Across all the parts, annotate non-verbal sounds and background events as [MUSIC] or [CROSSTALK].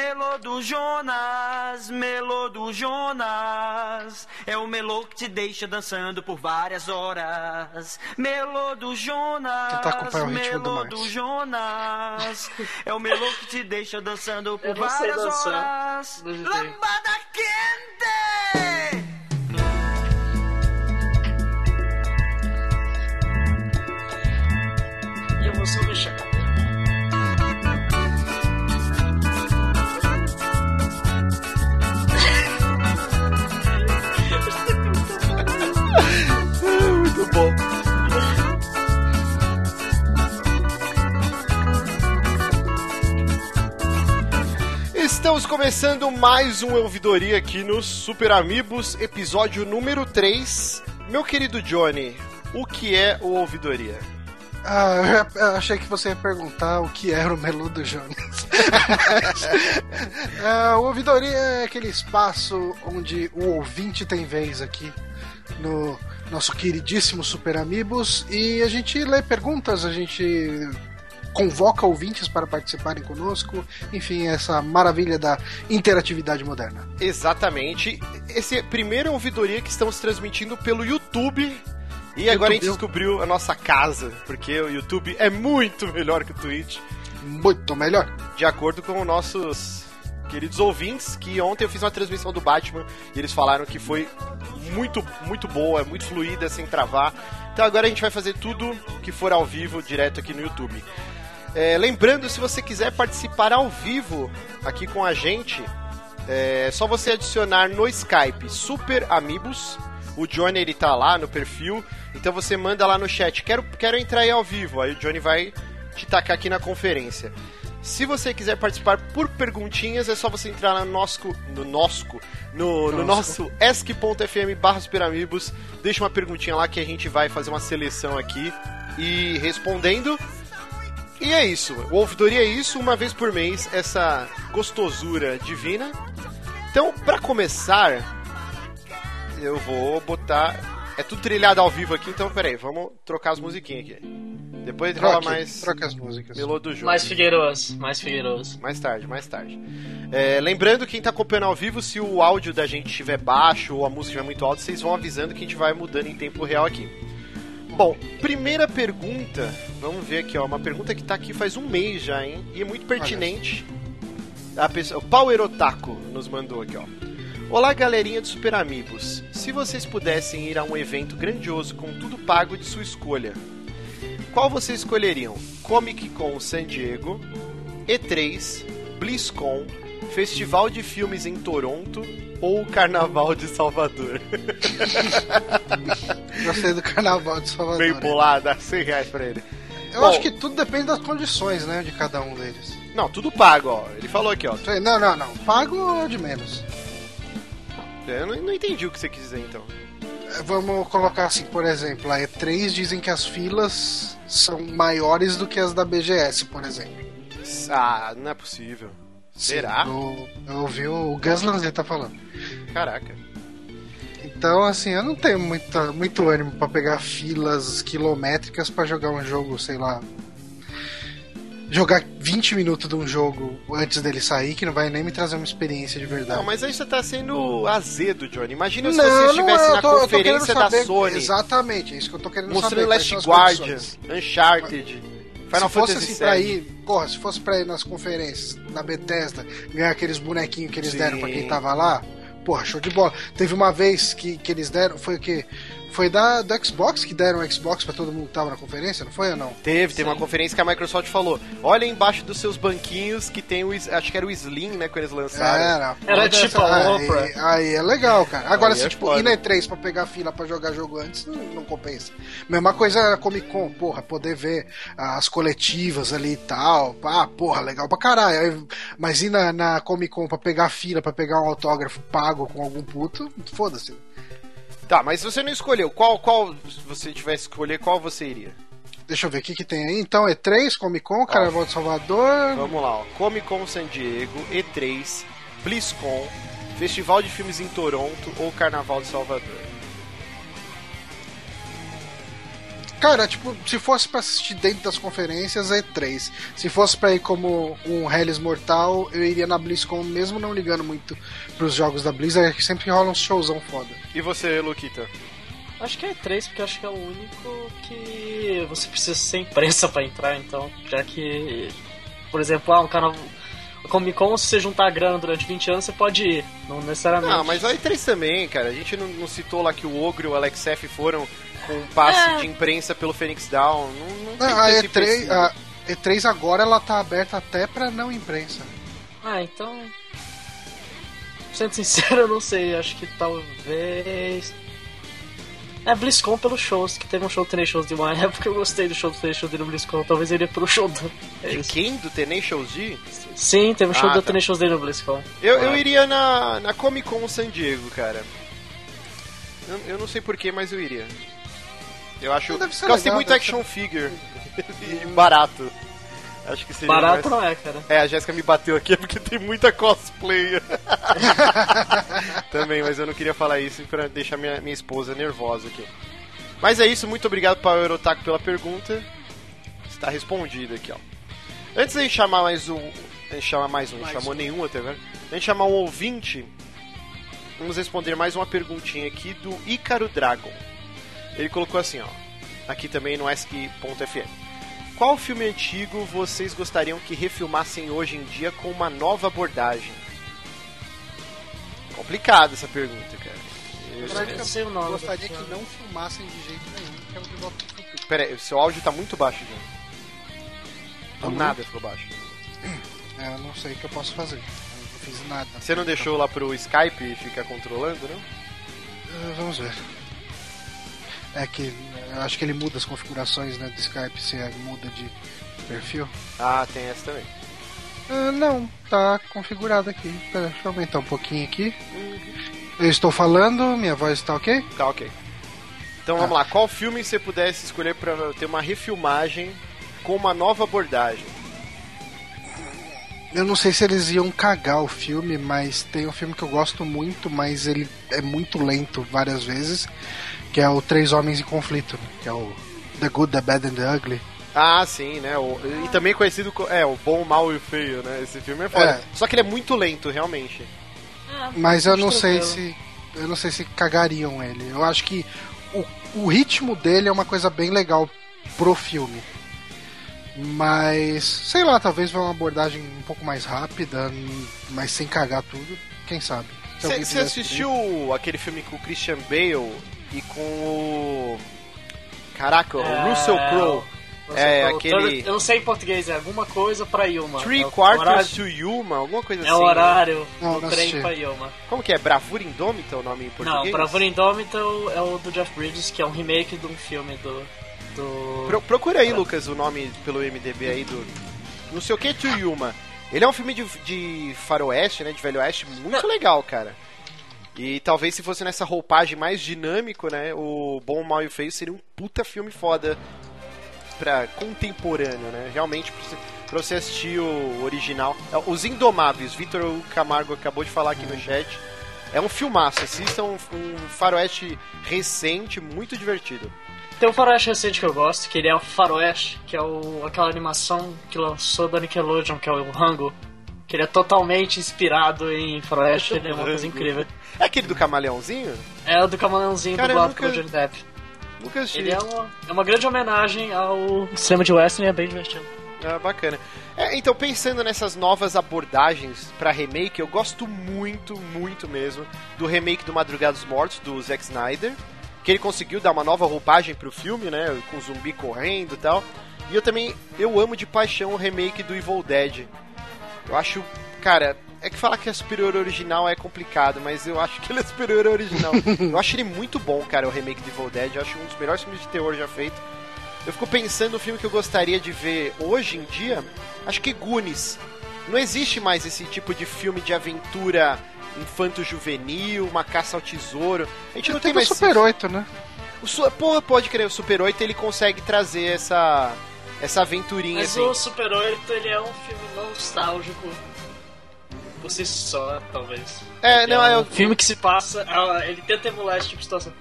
Melô do Jonas, melô do Jonas, é o melô que te deixa dançando por várias horas. Melô do Jonas, do melô do Jonas, é o melô que te deixa dançando por várias horas. Lambada quente! Estamos começando mais um Ouvidoria aqui no Super Amigos, episódio número 3. Meu querido Johnny, o que é o Ouvidoria? Ah, eu achei que você ia perguntar o que era o Melu do Jonas. [LAUGHS] Ah, o Ouvidoria é aquele espaço onde o ouvinte tem vez aqui no nosso queridíssimo Super Amigos e a gente lê perguntas, a gente convoca ouvintes para participarem conosco, enfim, essa maravilha da interatividade moderna. Exatamente. Esse é o primeiro Ouvidoria que estamos transmitindo pelo YouTube. E agora a gente YouTube. descobriu a nossa casa, porque o YouTube é muito melhor que o Twitch. Muito melhor. de acordo com nossos queridos ouvintes, que ontem eu fiz uma transmissão do Batman e eles falaram que foi muito, muito boa, muito fluida, sem travar. Então agora a gente vai fazer tudo que for ao vivo, direto aqui no YouTube. É, lembrando, se você quiser participar ao vivo aqui com a gente, é só você adicionar no Skype Super Amigos. O Johnny ele tá lá no perfil, então você manda lá no chat, quero, quero entrar aí ao vivo. Aí o Johnny vai te tacar aqui na conferência. Se você quiser participar por perguntinhas, é só você entrar no nosso, no nosco, no, no nosso esc.fm barra superamigos, deixa uma perguntinha lá que a gente vai fazer uma seleção aqui e respondendo. E é isso, o ouvidoria é isso, uma vez por mês, essa gostosura divina. Então, pra começar, eu vou botar. É tudo trilhado ao vivo aqui, então peraí, vamos trocar as musiquinhas aqui. Depois rola Troque, mais troque as músicas. melô do jogo. Mais Figueiroso, mais Figueiroso. Mais tarde, mais tarde. É, lembrando, quem tá acompanhando ao vivo, se o áudio da gente estiver baixo ou a música estiver muito alta, vocês vão avisando que a gente vai mudando em tempo real aqui. Bom, primeira pergunta, vamos ver aqui, ó, uma pergunta que tá aqui faz um mês já, hein? E é muito pertinente. A pessoa, o Power Otaku nos mandou aqui, ó. Olá, galerinha de Super Amigos. Se vocês pudessem ir a um evento grandioso com tudo pago de sua escolha, qual vocês escolheriam? Comic Con San Diego, E3, BlizzCon, Festival de Filmes em Toronto ou Carnaval de Salvador? [LAUGHS] Gostei do carnaval de Salvador. Bem bolada, 100 reais pra ele. Eu Bom. acho que tudo depende das condições, né, de cada um deles. Não, tudo pago, ó. Ele falou aqui, ó. Não, não, não. Pago de menos. Eu não, não entendi o que você quis dizer, então. É, Vamos colocar assim, por exemplo, a E3 dizem que as filas são maiores do que as da BGS, por exemplo. Ah, não é possível. Será? Eu, eu ouvi o Gus Lanzetta tá falando. Caraca. Então, assim, eu não tenho muita, muito ânimo pra pegar filas quilométricas pra jogar um jogo, sei lá. Jogar 20 minutos de um jogo antes dele sair, que não vai nem me trazer uma experiência de verdade. Não, mas aí você tá sendo azedo, Johnny. Imagina se Não, você estivesse é, na tô- eu tô querendo conferência da saber- Sony, Exatamente, é isso que eu tô querendo mostrando saber. quais Last Guardian, condições. Uncharted, Final se fosse Fantasy assim pra ir, porra, se fosse pra ir nas conferências da Bethesda, ganhar aqueles bonequinhos que eles Sim. deram pra quem tava lá, porra, show de bola. Teve uma vez que, que eles deram, foi o quê? Foi da, do Xbox que deram o Xbox pra todo mundo que tava na conferência, não foi ou não? Teve, teve uma conferência que a Microsoft falou: olha embaixo dos seus banquinhos que tem o. Acho que era o Slim, né? Quando eles lançaram. Era. Era tipo a aí, Oprah. aí é legal, cara. Agora, Aí se é tipo, ir na E3 pra pegar fila pra jogar jogo antes, não, não compensa. Mesma coisa Comic Con, porra, poder ver as coletivas ali e tal. Ah, porra, legal pra caralho. Aí, Mas ir na, na Comic Con pra pegar fila, pra pegar um autógrafo pago com algum puto, foda-se. Tá, mas você não escolheu. Qual, qual, se você tivesse que escolher, qual você iria? Deixa eu ver o que, que tem aí. Então, E3, Comic Con, Carnaval de Salvador. Vamos lá, ó. Comic Con San Diego, E3, BlizzCon, Festival de Filmes em Toronto ou Carnaval de Salvador. Cara, tipo, se fosse pra assistir dentro das conferências, é E3. Se fosse pra ir como um Hellis Mortal, eu iria na BlizzCon, mesmo não ligando muito pros jogos da Blizzard, que sempre rola um showzão foda. E você, Luquita? Acho que é três porque acho que é o único que você precisa ser imprensa pra entrar, então. Já que, por exemplo, ah, um canal. Comic Con, se você juntar grana durante 20 anos, você pode ir. Não necessariamente. Não, mas a E3 também, cara. A gente não, não citou lá que o Ogre e o Alex F foram com um passe É. de imprensa pelo Phoenix Down. Não, não tem Não, a esse E3, empecilho. a E3 agora ela tá aberta até pra não imprensa. Ah, então. Sendo sincero, [LAUGHS] eu não sei. Acho que talvez. É BlizzCon pelos shows, que teve um show do Tenacious de uma [LAUGHS] época eu gostei do show do Tenacious D no BlizzCon, talvez eu iria pro show do. É De quem? Do Tenacious D? Sim, teve um show Ah, do tá. Tenacious D no BlizzCon. Eu, eu iria na, na Comic Con San Diego, cara. Eu, eu não sei porquê, mas eu iria. Eu acho. Deve ser Porque tem legal, muito action [LAUGHS] figure. e barato. Acho que seria. Barato mais- não é, cara. É, a Jéssica me bateu aqui [LAUGHS] porque tem muita cosplay. [LAUGHS] Também, mas eu não queria falar isso pra deixar minha, minha esposa nervosa aqui. Mas é isso, muito obrigado para o Eurotaku pela pergunta. Está respondido aqui, ó. Antes da gente chamar mais um. A gente chama mais um, não Mais chamou um. nenhum até agora. A gente chamar um ouvinte. Vamos responder mais uma perguntinha aqui do Ícaro Dragon. Ele colocou assim, ó. Aqui também no ESC.fm. Qual filme antigo vocês gostariam que refilmassem hoje em dia com uma nova abordagem? Complicada essa pergunta, cara. Eu- Eu não sei o nome. Gostaria que não filmassem de jeito nenhum, que é o de Volta pro Futuro. Pera aí, seu áudio tá muito baixo, gente. Tá Do nada ficou baixo. É, eu não sei o que eu posso fazer. Eu não fiz nada. Você não deixou lá pro Skype ficar controlando, não? Uh, vamos ver. É que acho que ele muda as configurações né, do Skype se é, muda de perfil. Ah, tem essa também. Uh, não, tá configurado aqui. Pera, deixa eu aumentar um pouquinho aqui. Eu estou falando, minha voz está ok? Tá, ok. Então vamos lá, qual filme você pudesse escolher pra ter uma refilmagem com uma nova abordagem? Eu não sei se eles iam cagar o filme, mas tem um filme que eu gosto muito, mas ele é muito lento várias vezes, que é o Três Homens em Conflito, né, que é o The Good, The Bad and The Ugly. Ah, sim, né? O- e também conhecido como. É, o bom, o mal e o feio, né? Esse filme é foda. É. Só que ele é muito lento, realmente. Ah, Mas eu não sei se. Eu não sei se cagariam ele. Eu acho que o, o ritmo dele é uma coisa bem legal pro filme. Mas, sei lá, talvez vá uma abordagem um pouco mais rápida, mas sem cagar tudo. Quem sabe? Você assistiu aquele filme com o Christian Bale e com o. Caraca, o É, Russell Crowe. É, Crowe. aquele- Eu não sei em português, é alguma coisa pra Yuma. Three é Quarters horário- to Yuma, alguma coisa É assim. o horário Não, do não trem assisti. pra Yuma. Como que é? Bravura Indômita o nome em português? Não, Bravura Indômita é o do Jeff Bridges, que é um remake de um filme do. do... Pro- procura aí, Lucas, o nome pelo MDB aí do. Não sei o que, to Yuma. Ele é um filme de, de faroeste, né? De velho oeste, muito legal, cara. E talvez se fosse nessa roupagem mais dinâmico, né? O Bom, o Mal e o Feio seria um puta filme foda pra contemporâneo, né? Realmente, pra você, assistir o original. É, Os Indomáveis, Vitor Camargo acabou de falar aqui no chat. É um filmaço, assistam um, um faroeste recente, muito divertido. Tem um faroeste recente que eu gosto, que ele é o faroeste, que é o, aquela animação que lançou da Nickelodeon, que é o Rango. Que ele é totalmente inspirado em faroeste, ele é uma coisa incrível. É aquele do camaleãozinho? É o do Camaleãozinho Cara, dublado nunca- pelo Johnny Depp. Nunca assisti. Ele é uma, é uma grande homenagem ao cinema de western e é bem divertido. Ah, bacana. É, então, pensando nessas novas abordagens pra remake, eu gosto muito, muito mesmo do remake do Madrugada dos Mortos, do Zack Snyder, que ele conseguiu dar uma nova roupagem pro filme, né, com zumbi correndo e tal. E eu também, eu amo de paixão o remake do Evil Dead. Eu acho, cara, é que falar que é superior ao original é complicado, mas eu acho que ele é superior ao original. [LAUGHS] eu acho ele muito bom, cara, o remake do Evil Dead. Eu acho um dos melhores filmes de terror já feito. Eu fico pensando no filme que eu gostaria de ver hoje em dia. Acho que Goonies. Não existe mais esse tipo de filme de aventura infanto-juvenil, uma caça ao tesouro. A gente não tem Teve o mais Super isso. 8, né? O Su- Porra, pode crer, o Super 8 ele consegue trazer essa essa aventurinha Mas assim. o Super 8 ele é um filme nostálgico por si só, talvez. É, Ele não, é um o- filme que se passa, ah, ele tenta emular esse tipo de situação.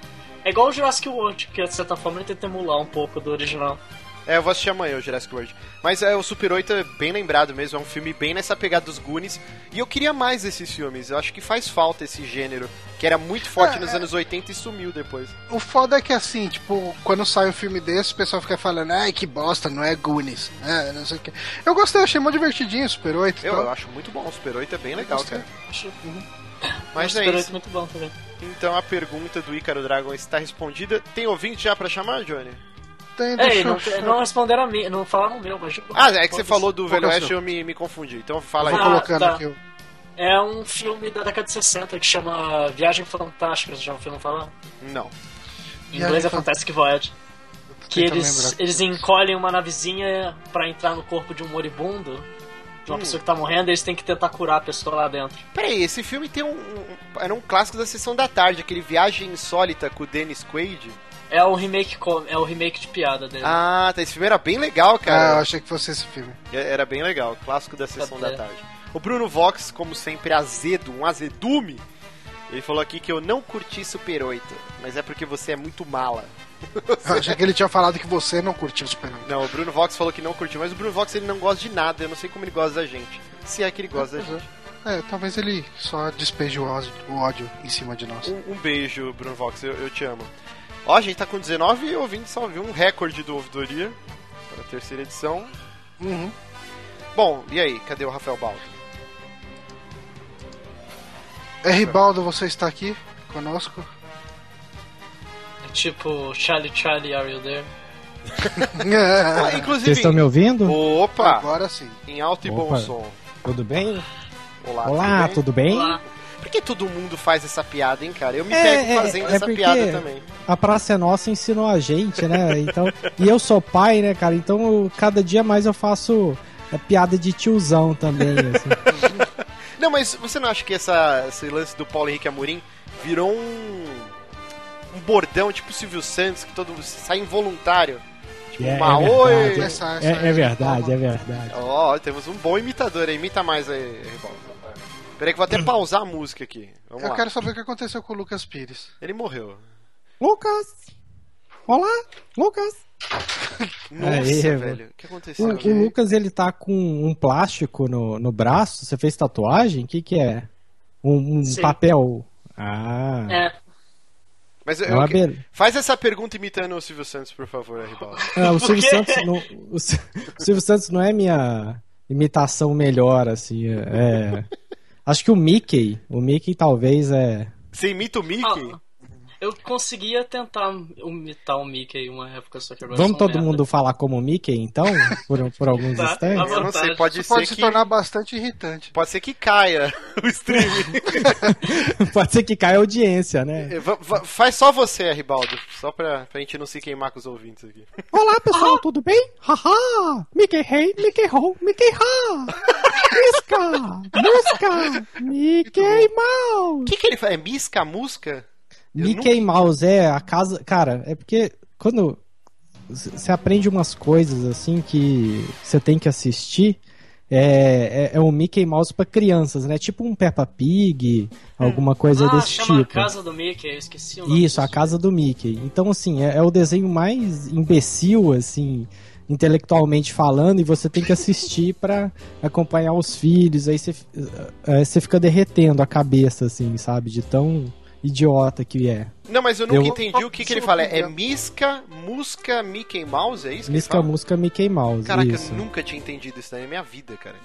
É igual o Jurassic World, que de certa forma ele tenta emular um pouco do original. É, eu vou assistir amanhã o Jurassic World. Mas é, o Super 8 é bem lembrado mesmo, é um filme bem nessa pegada dos Goonies. E eu queria mais desses filmes, eu acho que faz falta esse gênero, que era muito forte É, nos é. anos 80 e sumiu depois. O foda é que assim, tipo, quando sai um filme desse, o pessoal fica falando, ai que bosta, não é Goonies. É, não sei o que. Eu gostei, achei muito divertidinho o Super 8. Eu, tal. eu acho muito bom, o Super 8 é bem legal, Gostei. cara. Acho Mas o é Super 8 isso. muito bom também. Então a pergunta do Ícaro Dragon está respondida. Tem ouvinte já pra chamar, Johnny? Tem, É, não, não responderam a mim, não falaram o meu, mas. Ah, é que você falou do Velho é Oeste e eu me, me confundi. Então fala aí. Vou Ah, colocando tá. aqui. É um filme da década de 60 que chama Viagem Fantástica, vocês já ouviram falar? Não. Em Viagem inglês é Fan- Fantastic Voyage. Que eles, lembrar. eles encolhem uma navezinha pra entrar no corpo de um moribundo, de uma Hum. pessoa que tá morrendo, e eles têm que tentar curar a pessoa lá dentro. Peraí, esse filme tem um, um- Era um clássico da sessão da tarde, aquele Viagem Insólita com o Dennis Quaid. É o remake, com- é o remake de piada dele. Ah, tá. Esse filme era bem legal, Ah, eu cara. achei que fosse esse filme. É- Era bem legal, clássico da sessão da tarde. O Bruno Vox, como sempre, azedo, um azedume. Ele falou aqui que eu não curti Super 8, mas é porque você é muito mala. [LAUGHS] Eu achei que ele tinha falado que você não curtiu o Super 8. Não, o Bruno Vox falou que não curtiu, mas o Bruno Vox ele não gosta de nada, eu não sei como ele gosta da gente. Se é que ele gosta da Pois gente. É, talvez ele só despeje o ódio, o ódio em cima de nós. Um, um beijo, Bruno Vox, eu, eu te amo. Ó, a gente tá com 19 ouvintes, só viu um recorde do Ouvidoria para a terceira edição. Uhum. Bom, e aí, cadê o Rafael Baldo? É, Ribaldo, você está aqui conosco? É tipo Charlie Charlie, Are You There? [LAUGHS] Ah, inclusive, Vocês estão me ouvindo? opa, Agora sim. em alto e bom Opa. som. Tudo bem? Olá, Olá, tudo tudo bem? Olá. Por que todo mundo faz essa piada, hein, cara? Eu me É, pego é, fazendo é essa piada também. A Praça é Nossa ensinou a gente, né? Então, e eu sou pai, né, cara? Então, eu- cada dia mais eu faço é, piada de tiozão também, assim. [LAUGHS] Não, mas você não acha que essa, esse lance do Paulo Henrique Amorim virou um, um bordão tipo Silvio Santos, que todo mundo sai involuntário? Tipo, É, uma é oi! verdade, Essa- essa É, é é- verdade, é verdade. Ó, temos um bom imitador aí. Imita mais aí, Ribaldo. Peraí que eu vou até pausar a música aqui. Vamos Eu lá. quero saber o que aconteceu com o Lucas Pires. Ele morreu. Lucas! Olá, Lucas! Nossa, Aê, velho. O que aconteceu? O, o Lucas, ele tá com um plástico no, no braço. Você fez tatuagem? O que que é? Um, um papel? Ah, É, Mas eu, é uma eu- beleza. faz essa pergunta imitando o Silvio Santos, por favor, Ribaldo. Ah, [LAUGHS] o Por Silvio? Santos não, o, o Silvio Santos não é minha imitação melhor, assim. É, acho que o Mickey, o Mickey talvez é. Você imita o Mickey? Ah, eu conseguia tentar imitar o Mickey uma época, só que agora Vamos todo merda. mundo falar como o Mickey, então? [LAUGHS] Por, por alguns Tá, instantes? tá eu não sei, pode Isso pode ser se que. tornar bastante irritante. Pode ser que caia o streaming. [LAUGHS] Pode ser que caia a audiência, né? Va- Faz só você, Ribaldo. Só pra, pra gente não se queimar com os ouvintes aqui. Olá, pessoal, tudo bem? Haha! Mickey Hey, Mickey Ho, Mickey Ha! Misca! Musca! Mickey O Mouse! que, que ele faz? É misca a música? Eu Mickey Mouse é a casa. Cara, é porque quando você aprende umas coisas assim que você tem que assistir. É, é, é um Mickey Mouse pra crianças, né? Tipo um Peppa Pig, alguma coisa ah, desse chama tipo. a Casa do Mickey, eu esqueci o nome. Isso, a casa do Mickey. Então, assim, é, é o desenho mais imbecil, assim, intelectualmente falando, e você tem que assistir pra acompanhar os filhos. Aí você, eh, você fica derretendo a cabeça, assim, sabe? De tão idiota que é. Não, mas eu nunca Eu- entendi o que, que ele fala. É misca, musca, Mickey Mouse? É isso fala? música Mickey Mouse. Caraca, isso. eu nunca tinha entendido isso daí na minha vida, cara.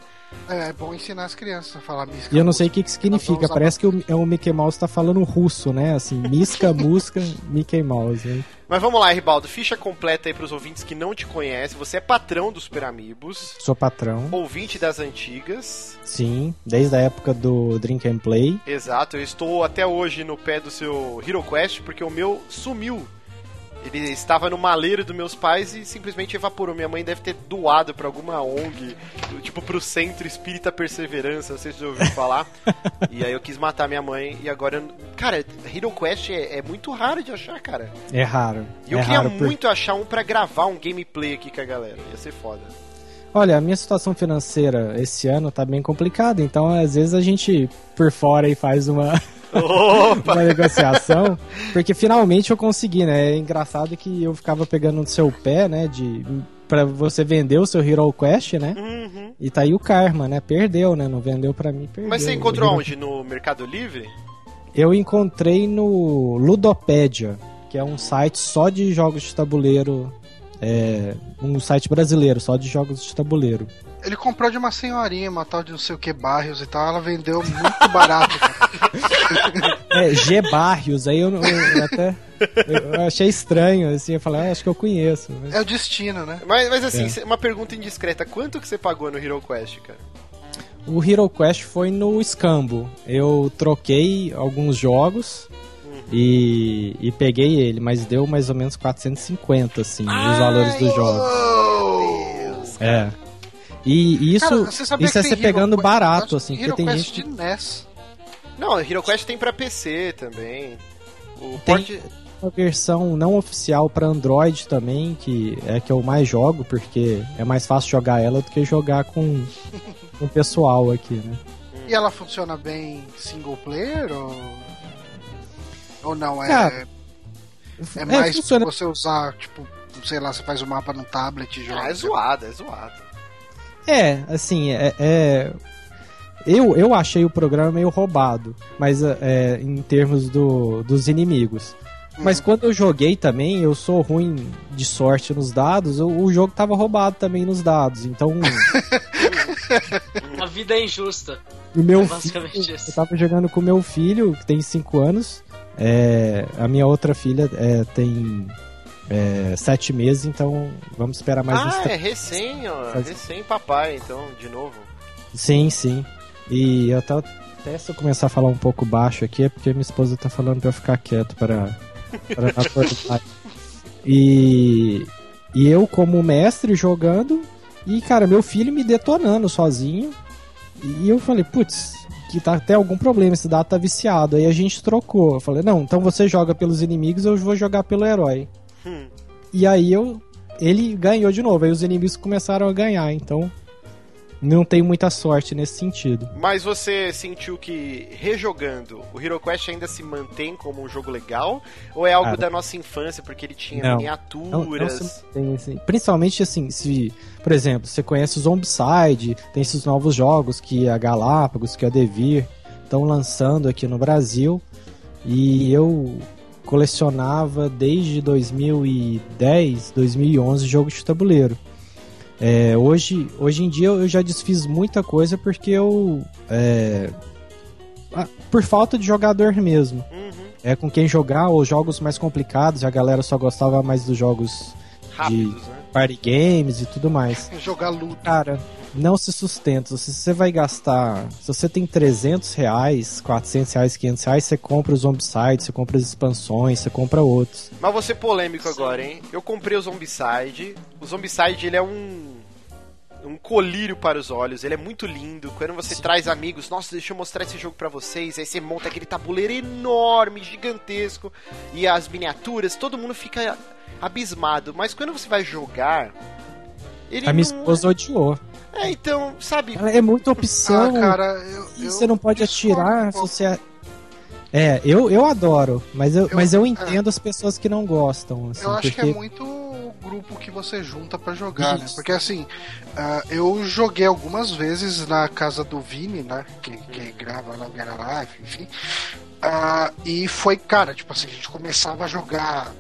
É, é bom ensinar as crianças a falar misca. E eu não sei o que, que significa. Parece que o, é o Mickey Mouse tá falando russo, né? Assim, misca, [LAUGHS] música, Mickey Mouse. Né? Mas vamos lá, Ribaldo. Ficha completa aí pros ouvintes que não te conhecem. Você é patrão dos Super Amigos, Sou patrão. ouvinte das antigas. Sim, desde a época do Drink and Play. Exato, eu estou até hoje no pé do seu Hero Quest porque o meu sumiu. Ele estava no maleiro dos meus pais e simplesmente evaporou. Minha mãe deve ter doado pra alguma ONG, tipo pro Centro Espírita Perseverança, não sei se você ouviu falar. [LAUGHS] e aí eu quis matar minha mãe e agora. eu- Cara, Hero Quest é, é muito raro de achar, cara. É raro. E eu é queria raro por- muito achar um pra gravar um gameplay aqui com a galera. Ia ser foda. Olha, a minha situação financeira esse ano tá bem complicada, então às vezes a gente por fora aí faz uma uma negociação, porque finalmente eu consegui, né? É engraçado que eu ficava pegando no seu pé, né? De para você vender o seu Hero Quest, né? Uhum. E tá aí o karma, né? Perdeu, né? Não vendeu pra mim, perdeu. Mas você encontrou Hero- onde? No Mercado Livre? Eu encontrei no Ludopedia, que é um site só de jogos de tabuleiro. É, um site brasileiro, só de jogos de tabuleiro. Ele comprou de uma senhorinha, uma tal de não sei o que, Barrios e tal. Ela vendeu muito barato, cara. [LAUGHS] É, G Barrios, aí eu, não- eu até. Eu achei estranho, assim, eu falei, ah, acho que eu conheço. mas- É o destino, né? Mas, mas assim, É. uma pergunta indiscreta. Quanto que você pagou no Hero Quest, cara? O Hero Quest foi no escambo. Eu troquei alguns jogos e, e peguei ele, mas deu mais ou menos 450, assim, os valores dos jogos. É. E, e isso, Cara, isso é você Hero pegando Quest- barato, assim, Hero porque tem Quest gente de NES. Não, Hero Quest tem pra PC também. O Tem- port... uma versão não oficial pra Android também, que é a que eu mais jogo, porque é mais fácil jogar ela do que jogar com [LAUGHS] com o pessoal aqui, né? E ela funciona bem single player ou. Ou não? É, Cara, é mais funciona- você usar, tipo, sei lá, você faz o mapa num tablet e joga. Ah, é zoado, é zoado. É, assim, é. é- Eu, eu achei o programa meio roubado, mas é, em termos do, dos inimigos. Mas Uhum. quando eu joguei também, eu sou ruim de sorte nos dados, o, o jogo tava roubado também nos dados. Então, [LAUGHS] [LAUGHS] A vida é injusta. o meu É basicamente filho, isso. eu tava jogando com o meu filho, que tem 5 anos. é, a minha outra filha é, tem 7 meses, então vamos esperar mais uns ah, é recém, ó. Faz- Recém papai, então, de novo. Sim, sim. E eu tava, até se eu começar a falar um pouco baixo aqui, é porque minha esposa tá falando pra eu ficar quieto para, para não acordar. E, e eu, como mestre, jogando, e cara, meu filho me detonando sozinho. E eu falei, putz, que tá até algum problema, esse dado tá viciado. Aí a gente trocou. Eu falei, não, então você joga pelos inimigos, eu vou jogar pelo herói. Hum. E aí eu. Ele ganhou de novo, aí os inimigos começaram a ganhar, então. Não tenho muita sorte nesse sentido. Mas você sentiu que rejogando o Hero Quest ainda se mantém como um jogo legal? Ou é algo Cara. da nossa infância, porque ele tinha Não. Não, não miniaturas? se mantém, assim. Principalmente assim, se, por exemplo, você conhece o Zombicide, tem esses novos jogos que a Galápagos, que a Devir estão lançando aqui no Brasil. E eu colecionava desde 2010, 2011 jogos de tabuleiro. É, hoje, hoje em dia eu já desfiz muita coisa porque eu. é, por falta de jogador mesmo. Uhum. É com quem jogar, ou jogos mais complicados, a galera só gostava mais dos jogos Rápidos, né? Party games e tudo mais. Jogar luta. Cara, não se sustenta. Se você vai gastar. Se você tem 300 reais, 400 reais, 500 reais, você compra os Zombicide, você compra as expansões, você compra outros. Mas vou ser polêmico agora, hein? Eu comprei o Zombicide. O Zombicide, ele é um um colírio para os olhos, ele é muito lindo. Quando você traz amigos, nossa, deixa eu mostrar esse jogo pra vocês. Aí você monta aquele tabuleiro enorme, gigantesco, e as miniaturas, todo mundo fica abismado. Mas quando você vai jogar, ele A minha não... esposa odiou. É, então, sabe? Ela É muita opção. Ah, cara, eu, e eu você não pode atirar um se você. É, eu, eu adoro, mas eu, Eu- mas eu é. entendo as pessoas que não gostam. Assim, Eu acho porque... que é muito grupo que você junta pra jogar, né? Isso. Porque assim, ah, eu joguei algumas vezes na casa do Vini, né? Que, que grava o Gara Life, enfim. Ah, e foi, cara, tipo assim, a gente começava a jogar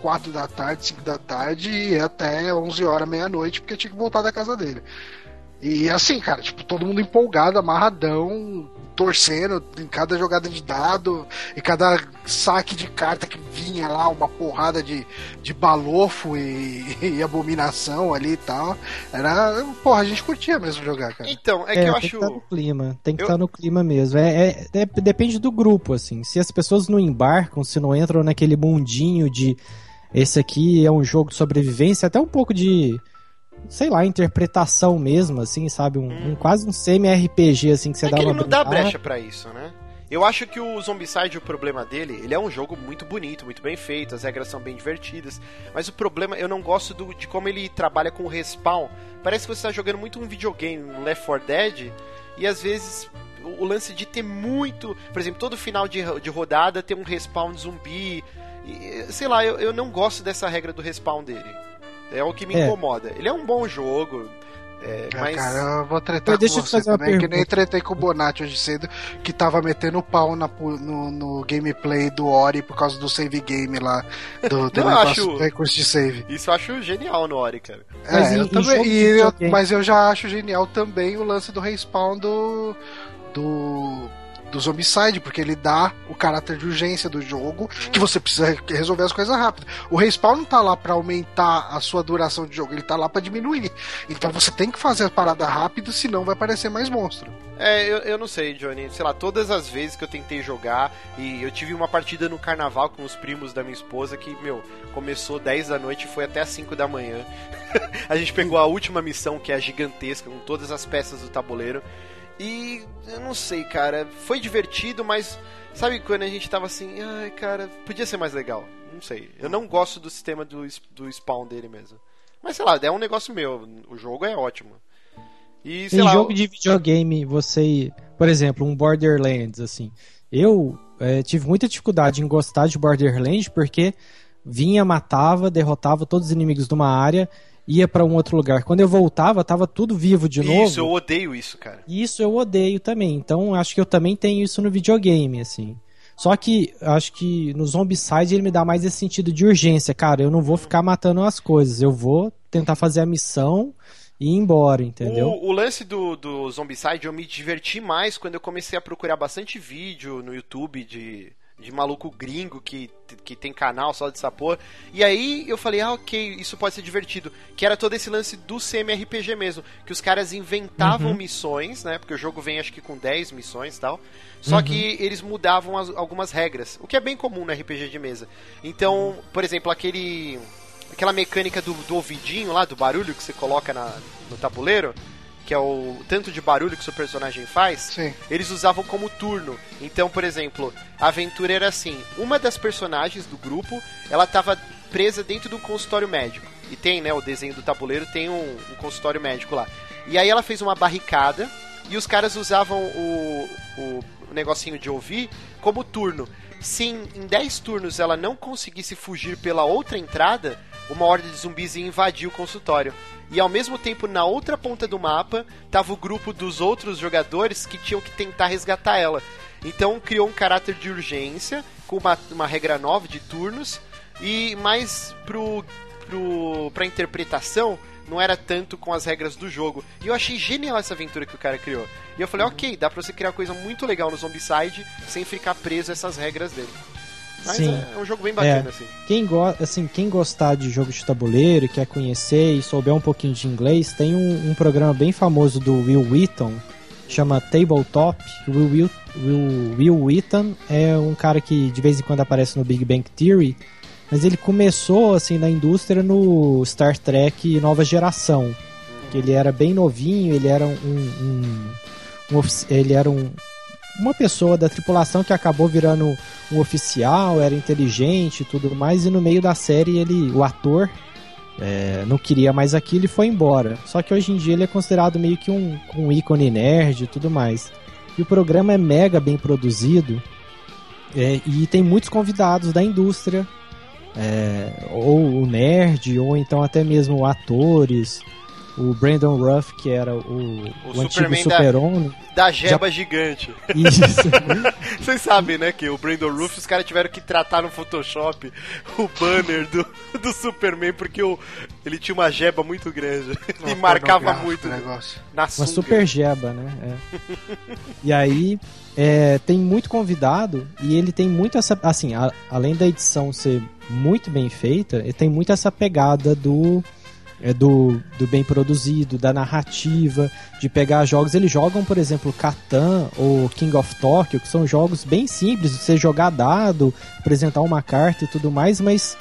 4 da tarde, 5 da tarde e até 11 horas, meia-noite, porque tinha que voltar da casa dele. E assim, cara, tipo, todo mundo empolgado, amarradão, torcendo em cada jogada de dado, e cada saque de carta que vinha lá, uma porrada de, de balofo e, [LAUGHS] e abominação ali e tal. Era. Porra, a gente curtia mesmo jogar, cara. Então, é que eu tem acho. que estar no clima, tem que eu- estar no clima mesmo. É, é- é- depende do grupo, assim. Se as pessoas não embarcam, se não entram naquele mundinho de esse aqui é um jogo de sobrevivência, até um pouco de, sei lá, interpretação mesmo, assim, sabe? Um, um- quase um semi-RPG, assim, que você é dá que ele uma não dá brecha pra isso, né? Eu acho que o Zombicide, o problema dele, ele é um jogo muito bonito, muito bem feito, as regras são bem divertidas, mas o problema, eu não gosto do- de como ele trabalha com o respawn. Parece que você tá jogando muito um videogame, um Left 4 Dead, e às vezes o lance de ter muito. Por exemplo, todo final de, de rodada ter um respawn zumbi. E, sei lá, eu, eu não gosto dessa regra do respawn dele. É o que me É. incomoda. Ele é um bom jogo, é, Ah, mas. Cara, eu vou tretar com eu te você também, que nem tretei com o Bonatti hoje cedo, que tava metendo pau na no, no gameplay do Ori por causa do save game lá, do, do [LAUGHS] Não, negócio acho- recurso de save. Isso eu acho genial no Ori, cara. Mas É, em- eu também, e eu- mas eu já acho genial também o lance do respawn do. do. Do Zombicide, porque ele dá o caráter de urgência do jogo, que você precisa resolver as coisas rápido. O respawn não tá lá pra aumentar a sua duração de jogo, ele tá lá pra diminuir. Então você tem que fazer a parada rápido, senão vai aparecer mais monstro. É, eu, eu não sei, Johnny. Sei lá, todas as vezes que eu tentei jogar, e eu tive uma partida no carnaval com os primos da minha esposa que, meu, começou 10 da noite e foi até as 5 da manhã. [LAUGHS] a gente pegou a última missão, que é gigantesca, com todas as peças do tabuleiro. E eu não sei, cara, foi divertido, mas sabe quando a gente tava assim, ai, cara, podia ser mais legal. Não sei. Eu não gosto do sistema do, do spawn dele mesmo. Mas sei lá, é um negócio meu. O jogo é ótimo. E sei Em lá, jogo de videogame, você. Por exemplo, um Borderlands, assim. Eu eh, tive muita dificuldade em gostar de Borderlands porque vinha, matava, derrotava todos os inimigos de uma área, ia pra um outro lugar. Quando eu voltava, tava tudo vivo de novo. Isso, eu odeio isso, cara. Isso eu odeio também. Então acho que eu também tenho isso no videogame, assim. Só que acho que no Zombicide ele me dá mais esse sentido de urgência. Cara, eu não vou ficar matando as coisas. Eu vou tentar fazer a missão e ir embora, entendeu? O, o lance do, do Zombicide, eu me diverti mais quando eu comecei a procurar bastante vídeo no YouTube de, de maluco gringo que, que tem canal só de sapor. E aí eu falei, ah, ok, isso pode ser divertido. Que era todo esse lance do CMRPG mesmo. Que os caras inventavam missões, né? Porque o jogo vem acho que com 10 missões e tal. Só que eles mudavam as- algumas regras. O que é bem comum no RPG de mesa. Então, por exemplo, aquele aquela mecânica do, do ouvidinho lá, do barulho que você coloca na, no tabuleiro, que é o tanto de barulho que o seu personagem faz, Sim. eles usavam como turno. Então, por exemplo, a aventura era assim: uma das personagens do grupo, ela estava presa dentro de um consultório médico. E tem, né, o desenho do tabuleiro tem um, um consultório médico lá. E aí ela fez uma barricada e os caras usavam o, o, o negocinho de ouvir como turno. Se em, em 10 turnos ela não conseguisse fugir pela outra entrada, uma horda de zumbis ia invadir o consultório. E ao mesmo tempo, na outra ponta do mapa, tava o grupo dos outros jogadores que tinham que tentar resgatar ela. Então criou um caráter de urgência, com uma, uma regra nova de turnos, e mais pro, pro, pra interpretação, não era tanto com as regras do jogo. E eu achei genial essa aventura que o cara criou. E eu falei, ok, dá pra você criar coisa muito legal no Zombicide sem ficar preso a essas regras dele. Mas Sim. é, é um jogo bem bacana, É. assim. Quem, go assim, quem gostar de jogo de tabuleiro, e quer conhecer e souber um pouquinho de inglês, tem um, um programa bem famoso do Will Wheaton, chama Tabletop. Will, Will, Will, Will Wheaton é um cara que de vez em quando aparece no Big Bang Theory, mas ele começou assim na indústria no Star Trek Nova Geração. Que ele era bem novinho, ele era um, um- um ele era um, uma pessoa da tripulação que acabou virando um oficial, era inteligente e tudo mais, e no meio da série ele, o ator, é, não queria mais aquilo e foi embora. Só que hoje em dia ele é considerado meio que um, um ícone nerd e tudo mais. E o programa é mega bem produzido é, e tem muitos convidados da indústria, é, ou o nerd, ou então até mesmo atores. O Brandon Ruff, que era o, o, antigo Superman da- super-homem. Da jeba gigante. Isso. [LAUGHS] Vocês sabem, né, que o Brandon Ruff, os caras tiveram que tratar no Photoshop o banner do, do Superman porque o, ele tinha uma jeba muito grande [LAUGHS] e marcava muito o negócio. na Uma super jeba, né? É. [LAUGHS] e aí é, tem muito convidado e ele tem muito essa. Assim, a- além da edição ser muito bem feita, ele tem muito essa pegada do. é, do, do bem produzido, da narrativa, de pegar jogos. Eles jogam, por exemplo, Catan ou King of Tokyo, que são jogos bem simples, de você jogar dado, apresentar uma carta e tudo mais, mas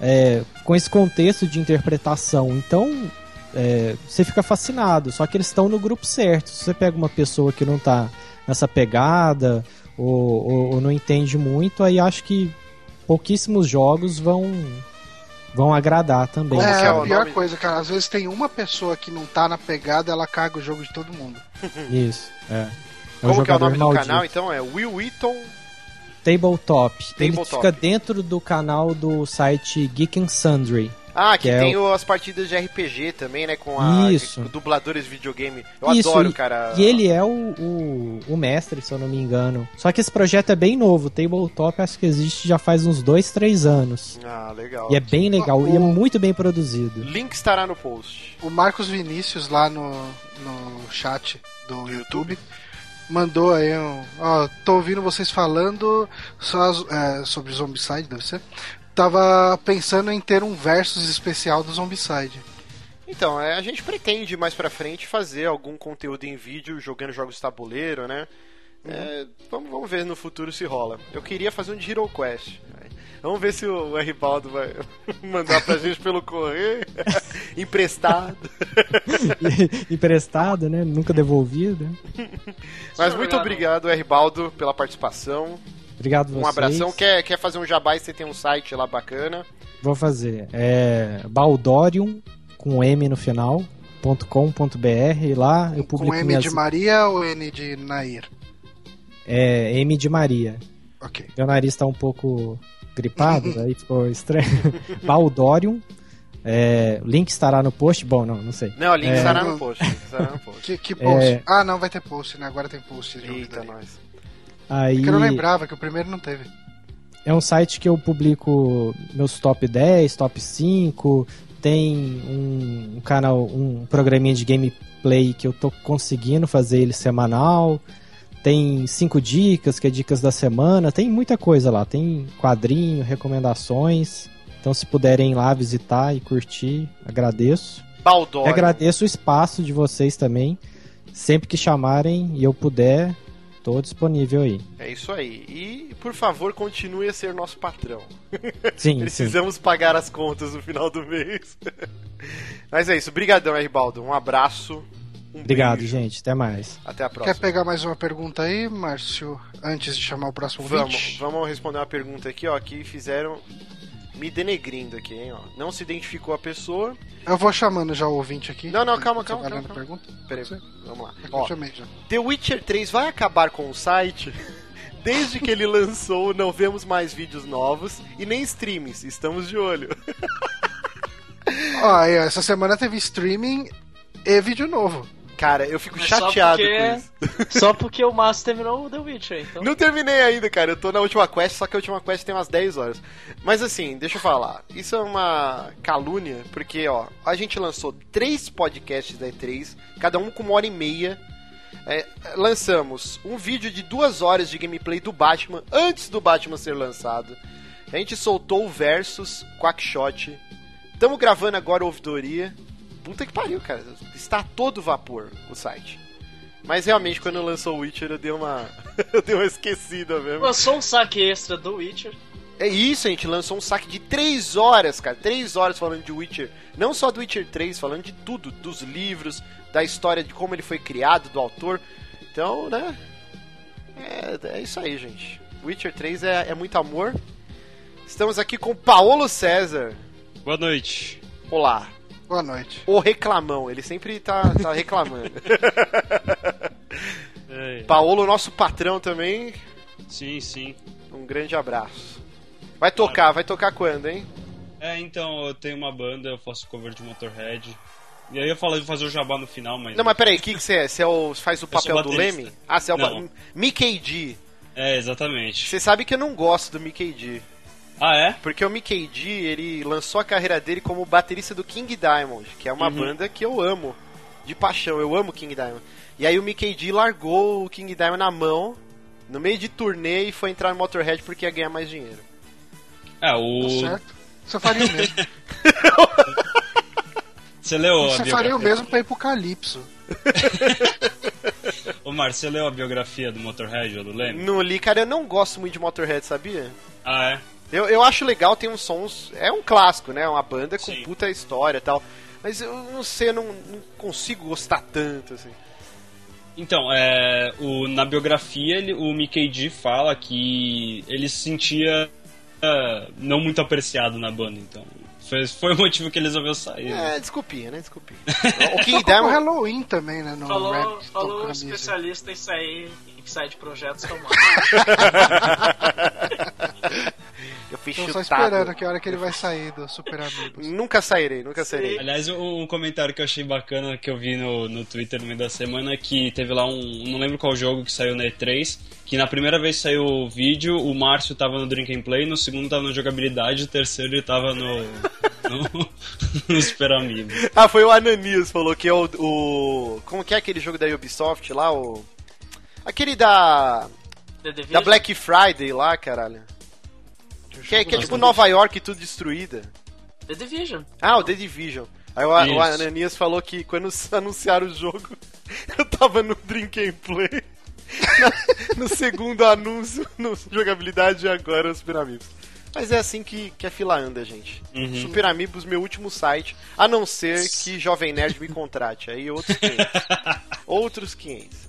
é, com esse contexto de interpretação. Então, é, você fica fascinado. Só que eles estão no grupo certo. Se você pega uma pessoa que não tá nessa pegada ou, ou- ou não entende muito, aí acho que pouquíssimos jogos vão vão agradar também. É, é a pior nome? coisa, cara. Às vezes tem uma pessoa que não tá na pegada, ela caga o jogo de todo mundo. [LAUGHS] Isso, é. É Como que é o nome do maldito. canal, então? É Will Wheaton. Tabletop. Ele Tabletop. fica dentro do canal do site Geek and Sundry. Ah, que, Que é tem o- as partidas de RPG também, né? Com a Isso. dubladores de videogame. Eu Isso, adoro, e, cara. E ele é o, o, o mestre, se eu não me engano. Só que esse projeto é bem novo. O Tabletop acho que existe já faz uns 2, 3 anos. Ah, legal. E é bem legal. E é muito bem produzido. Link estará no post. O Marcos Vinícius lá no, no chat do YouTube mandou aí um. Ó, tô ouvindo vocês falando só, é, sobre Zombicide, deve ser. Tava pensando em ter um versus especial do Zombicide. Então, é, a gente pretende mais pra frente fazer algum conteúdo em vídeo jogando jogos de tabuleiro, né? É, vamos, vamos ver no futuro se rola. Eu queria fazer um de Hero Quest. Vamos ver se o R. Baldo vai [LAUGHS] mandar pra gente pelo correio. [LAUGHS] Emprestado. [LAUGHS] Emprestado, né? Nunca devolvido. Mas muito obrigado, R. Baldo, pela participação. Obrigado vocês. Um abração. Quer, quer fazer um jabá e você tem um site lá bacana? Vou fazer. É Baldorium, com M no final, .com.br. E lá eu publico Com M minhas... de Maria ou N de Nair? É, M de Maria. Ok. Meu nariz tá um pouco gripado, [LAUGHS] aí ficou estranho. [LAUGHS] Baldorium. É, o link estará no post. Bom, não, não sei. Não, o link É. estará no post. estará no post. Que, que post? É. Ah, não, vai ter post, né? Agora tem post. de Eita, nós. Aí Que eu não lembrava que o primeiro não teve. é um site que eu publico meus top 10, top 5. Tem um, um canal, um programinha de gameplay que eu tô conseguindo fazer ele semanal. Tem cinco dicas, que é dicas da semana. Tem muita coisa lá. Tem quadrinho, recomendações. Então, se puderem ir lá visitar e curtir, agradeço. E Baldor. agradeço o espaço de vocês também. Sempre que chamarem e eu puder, tô disponível aí. É isso aí. E, por favor, continue a ser nosso patrão. [LAUGHS] Sim, sim. Precisamos pagar as contas no final do mês. [LAUGHS] Mas é isso. Brigadão, R. Baldo. Um abraço. Um Obrigado, beijo. gente. Até mais. Até a Quer próxima. pegar mais uma pergunta aí, Márcio? Antes de chamar o próximo Vamos, vamos responder uma pergunta aqui, ó, que fizeram me denegrindo aqui, hein, ó. Não se identificou a pessoa. Eu vou chamando já o ouvinte aqui. Não, não, calma, calma, calma, calma. pergunta? Peraí, vamos lá. Eu Ó, chamei já. The Witcher 3 vai acabar com o site? [LAUGHS] Desde que ele lançou, não vemos mais vídeos novos e nem streams. Estamos de olho. [LAUGHS] Ó, essa semana teve streaming e vídeo novo. Cara, eu fico Mas só chateado porque- com isso. [LAUGHS] Só porque o Márcio terminou o The Witcher, então. Não terminei ainda, cara. Eu tô na última quest, só que a última quest tem umas 10 horas. Mas assim, deixa eu falar. Isso é uma calúnia, porque, ó, a gente lançou três podcasts da E3, cada um com uma hora e meia. É, lançamos um vídeo de duas horas de gameplay do Batman antes do Batman ser lançado. A gente soltou o Versus Quackshot. Estamos gravando agora o Ouvidoria. Puta que pariu, cara. Está a todo vapor o site. Mas realmente, quando lançou o Witcher, eu dei uma. [LAUGHS] eu dei uma esquecida mesmo. Lançou um saque extra do Witcher. É isso, a gente lançou um saque de 3 horas, cara. 3 horas falando de Witcher. Não só do Witcher 3, falando de tudo. Dos livros, da história de como ele foi criado, do autor. Então, né? É, é isso aí, gente. Witcher 3 é, é muito amor. Estamos aqui com Paolo César. Boa noite. Olá. Boa noite. O reclamão, ele sempre tá, tá reclamando. [LAUGHS] É, Paolo, nosso patrão também. sim, sim. Um grande abraço. Vai tocar, vai tocar quando, hein? É, então, eu tenho uma banda, eu faço cover de Motorhead. E aí eu falei de fazer o jabá no final, mas. Não, mas peraí, o que, que você é? Você é o, faz o papel do. Leme? Ah, você é o ba-. Mickey D. É, exatamente. Você sabe que eu não gosto do Mickey D. Ah, é? Porque o Mickey D, ele lançou a carreira dele como baterista do King Diamond, que é uma Uhum. banda que eu amo. De paixão, eu amo King Diamond. E aí o Mickey D largou o King Diamond na mão, no meio de turnê, e foi entrar no Motorhead porque ia ganhar mais dinheiro. É, Tá o. certo? Você faria o mesmo. [LAUGHS] Você leu a Você biografia? faria o mesmo pra ir pro Calypso. [LAUGHS] Ô, Marcio, você leu a biografia do Motorhead ou do Leme? Não li, cara, eu não gosto muito de Motorhead, sabia? Ah, é? Eu, eu acho legal, tem uns sons. É um clássico, né? Uma banda com Sim. puta história e tal. Mas eu não sei, eu não, não consigo gostar tanto, assim. Então, é, o, na biografia, ele- o Mickey D fala que ele se sentia é, não muito apreciado na banda, então. Foi, foi o motivo que ele resolveu sair. né? É, desculpinha, né? Desculpinha. [LAUGHS] o King O Diamond. Halloween também, né? No Falou, Rap falou o especialista em sair em que sai de projetos que [LAUGHS] eu mando. Eu fui Tô só esperando que a hora que ele vai sair do Super Amigos. Nunca sairei, nunca sairei. Aliás, um, comentário que eu achei bacana que eu vi no, no Twitter no meio da semana é que teve lá um. Não lembro qual jogo que saiu na E3. Que na primeira vez que saiu o vídeo, o Márcio tava no Drink and Play, no segundo tava na jogabilidade, o terceiro ele tava no. [LAUGHS] no, [LAUGHS] no Super Amigo. Ah, foi o Ananias, falou que é o, o. Como que é aquele jogo da Ubisoft lá? O. Aquele da. Da Black Friday lá, caralho. Que é, que é tipo Nova York tudo destruída. The Division. Ah, o The Division. Aí o, o. Ananias falou que quando [LAUGHS] anunciaram o jogo, [LAUGHS] eu tava no Drink and Play. Na- no segundo anúncio, [LAUGHS] no jogabilidade e agora os Super Amigos. Mas é assim que, que a fila anda, gente. Uhum. Super Amigos, meu último site, a não ser que Jovem Nerd me contrate. Aí outros 500. outros 500.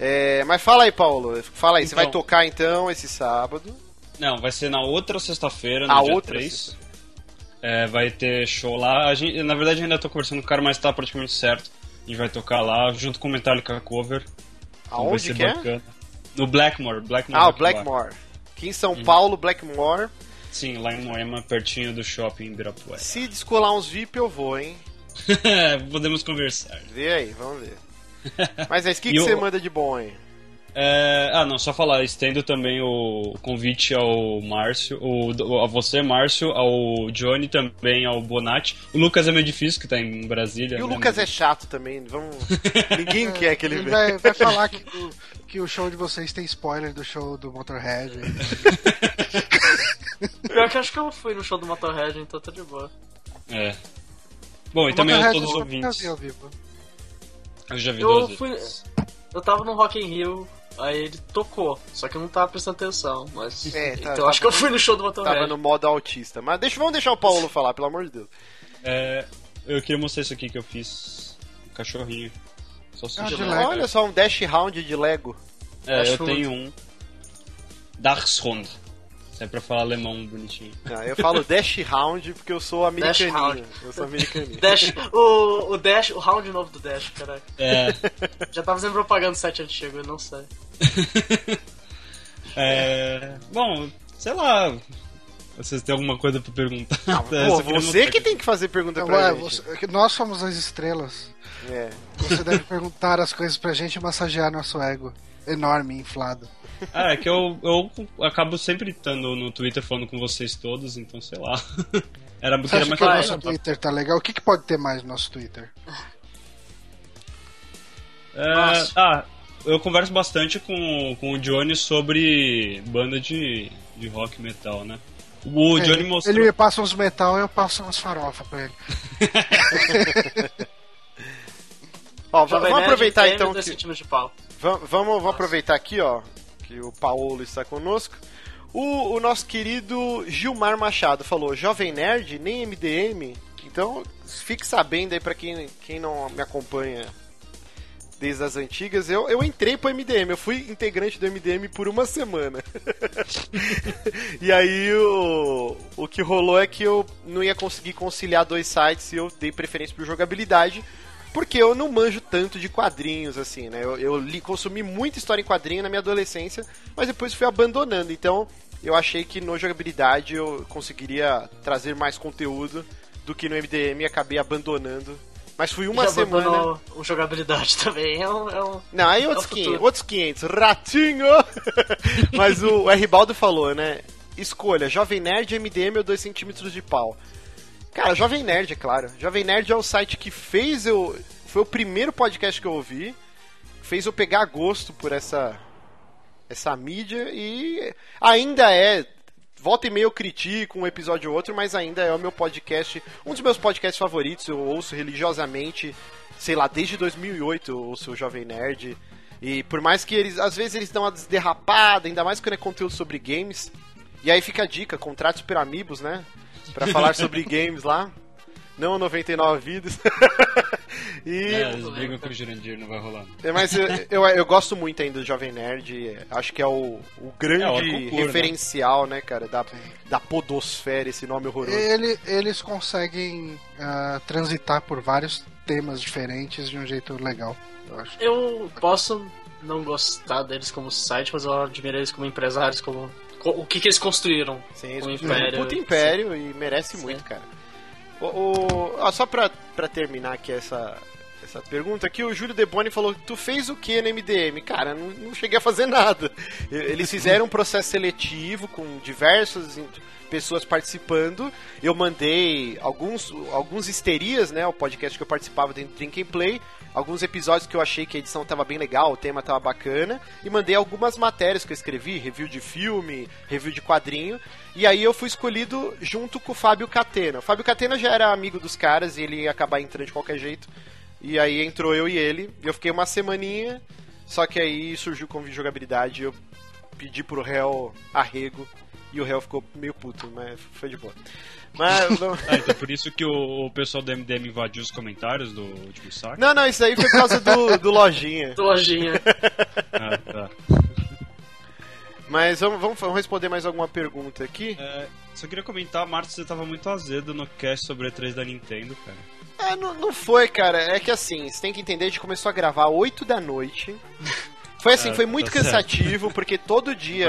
É, mas fala aí, Paulo. Fala aí, você Então. vai tocar então esse sábado. Não, vai ser na outra sexta-feira, dia outra 3. É, vai ter show lá. Gente, na verdade, ainda tô conversando com o cara, mas tá praticamente certo. A gente vai tocar lá, junto com o Metallica Cover. Então vai Aonde ser que é? bacana. No Blackmore. Blackmore Ah, o. Blackmore. Aqui em São Uhum. Paulo, Blackmore. Sim, lá em Moema, pertinho do shopping em Ibirapuera. Se descolar uns VIP, eu vou, hein? [LAUGHS] Podemos conversar. Vê aí, vamos ver. [LAUGHS] Mas é isso, o que, que o- você manda de bom aí? É, ah, não, só falar, estendo também o convite ao Márcio, o, a você, Márcio, ao Johnny também, ao Bonatti. O Lucas é meio difícil, que tá em Brasília. E o né, Lucas é chato também, vamos... [LAUGHS] Ninguém quer que ele Ele venha. vai, vai falar que [LAUGHS] o, que o show de vocês tem spoiler do show do Motorhead. Pior que eu acho que eu fui no show do Motorhead, então tá de boa. É. Bom, e O também a Motorhead todos os eu nunca ouvintes. vi ao vivo. Eu já vi Eu fui. vezes. Eu tava no Rock in Rio, aí ele tocou, só que eu não tava prestando atenção, mas. [LAUGHS] É, tá- então tava- acho que eu fui no show do Motorhead. Tava no modo autista. Mas deixa, vamos deixar o Paulo [LAUGHS] falar, pelo amor de Deus. É, eu queria mostrar isso aqui que eu fiz. Um cachorrinho. Só Ah, sujo. de Lego. Olha só, um Dash Round de Lego. É, eu Acho- tenho um. Dachshund. Isso é pra falar alemão bonitinho. Não, eu falo Dash Round porque eu sou Dash americaninho. Round. Eu sou americaninho. Dash, o, o Dash, o round novo do Dash, caralho. É. Já tá fazendo propaganda do site antigo, eu não sei. [LAUGHS] é bom, sei lá. Vocês têm alguma coisa pra perguntar? Não, [LAUGHS] É, pô, você que tem que fazer pergunta Então, pra ué, gente. você- que nós somos as estrelas. É. Você deve perguntar as coisas pra gente e massagear nosso ego. Enorme, inflado. Ah, é que eu, eu acabo sempre estando no Twitter falando com vocês todos, então sei lá. [LAUGHS] Era Você porque era acha mais que o nosso. Twitter tá legal? O que, que pode ter mais no nosso Twitter? É, ah, eu converso bastante com, com o Johnny sobre banda de, de rock metal, né? O É, Johnny mostrou. Ele me passa uns metal e eu passo umas farofas pra ele. [LAUGHS] [LAUGHS] Ó, vamos aproveitar então. 2 Que, centímetros de pau. Va- vamos, vamos aproveitar aqui, ó. Que o Paulo está conosco. O, o nosso querido Gilmar Machado falou: Jovem Nerd, nem MDM. Então, fique sabendo aí pra quem, quem não me acompanha desde as antigas. Eu, eu entrei pro MDM, eu fui integrante do MDM por uma semana. [LAUGHS] e aí o, o que rolou é que eu não ia conseguir conciliar dois sites e eu dei preferência por jogabilidade. Porque eu não manjo tanto de quadrinhos, assim, né? Eu, eu li, consumi muita história em quadrinho na minha adolescência, mas depois fui abandonando. Então, eu achei que no jogabilidade eu conseguiria trazer mais conteúdo do que no MDM e acabei abandonando. Mas fui uma Já semana. o jogabilidade [LAUGHS] também. É um, é um- Não, aí É outros futuro. 500, outros 500, ratinho! [LAUGHS] Mas o, o R. Baldo falou, né? Escolha, Jovem Nerd, MDM ou 2 centímetros de pau. Cara, Jovem Nerd, é claro. Jovem Nerd é o site que fez eu. Foi o primeiro podcast que eu ouvi. Fez eu pegar gosto por essa. Essa mídia e ainda é. Volta e meia eu critico um episódio ou outro, mas ainda é o meu podcast. Um dos meus podcasts favoritos. Eu ouço religiosamente, sei lá, desde 2008 eu ouço o Jovem Nerd. E por mais que eles. Às vezes eles dão uma desderrapada, ainda mais quando é conteúdo sobre games. E aí fica a dica: contrate Super Amigos, né? Pra falar sobre games lá. Não 99 vidas. [LAUGHS] e. É, eles brigam com o Jurandir, não vai rolar. É, Mas eu, eu, eu gosto muito ainda do Jovem Nerd. Acho que é o, o grande É, o né? referencial, né, cara, da, da podosfera, esse nome horroroso. Ele- eles conseguem ah, transitar por vários temas diferentes de um jeito legal, eu acho. Eu posso não gostar deles como site, mas eu admiro eles como empresários, como co- o que, que eles construíram. Sim, eles construíram um império. puta império e merece Sim. muito, cara. O, o- ó, só pra, pra terminar aqui essa, essa pergunta aqui, o Júlio Deboni falou, tu fez o que no MDM? Cara, não, não cheguei a fazer [LAUGHS] nada. Eles fizeram um processo seletivo com diversas pessoas participando. Eu mandei alguns, alguns histerias, né? O podcast que eu participava dentro do Drink and Play. Alguns episódios que eu achei que a edição tava bem legal, o tema tava bacana. E mandei algumas matérias que eu escrevi, review de filme, review de quadrinho. E aí eu fui escolhido junto com o Fábio Catena. O Fábio Catena já era amigo dos caras e ele ia acabar entrando de qualquer jeito. E aí entrou eu e ele. Eu fiquei uma semaninha, só que aí surgiu o convite de jogabilidade. Eu pedi pro réu arrego e o réu ficou meio puto, mas foi de boa. Mas. [LAUGHS] não- Ah, então por isso que o, o pessoal do MDM invadiu os comentários do último saco? Não, não, isso aí foi por causa do, do lojinha. Lojinha. [LAUGHS] Ah, tá. Mas vamos, vamos, vamos responder mais alguma pergunta aqui. É, só queria comentar, Marcos, você tava muito azedo no cast sobre a 3 da Nintendo, cara. É, não, não foi, cara. É que assim, você tem que entender, a gente começou a gravar 8 da noite. [LAUGHS] Foi assim, É, foi muito tá cansativo, porque todo dia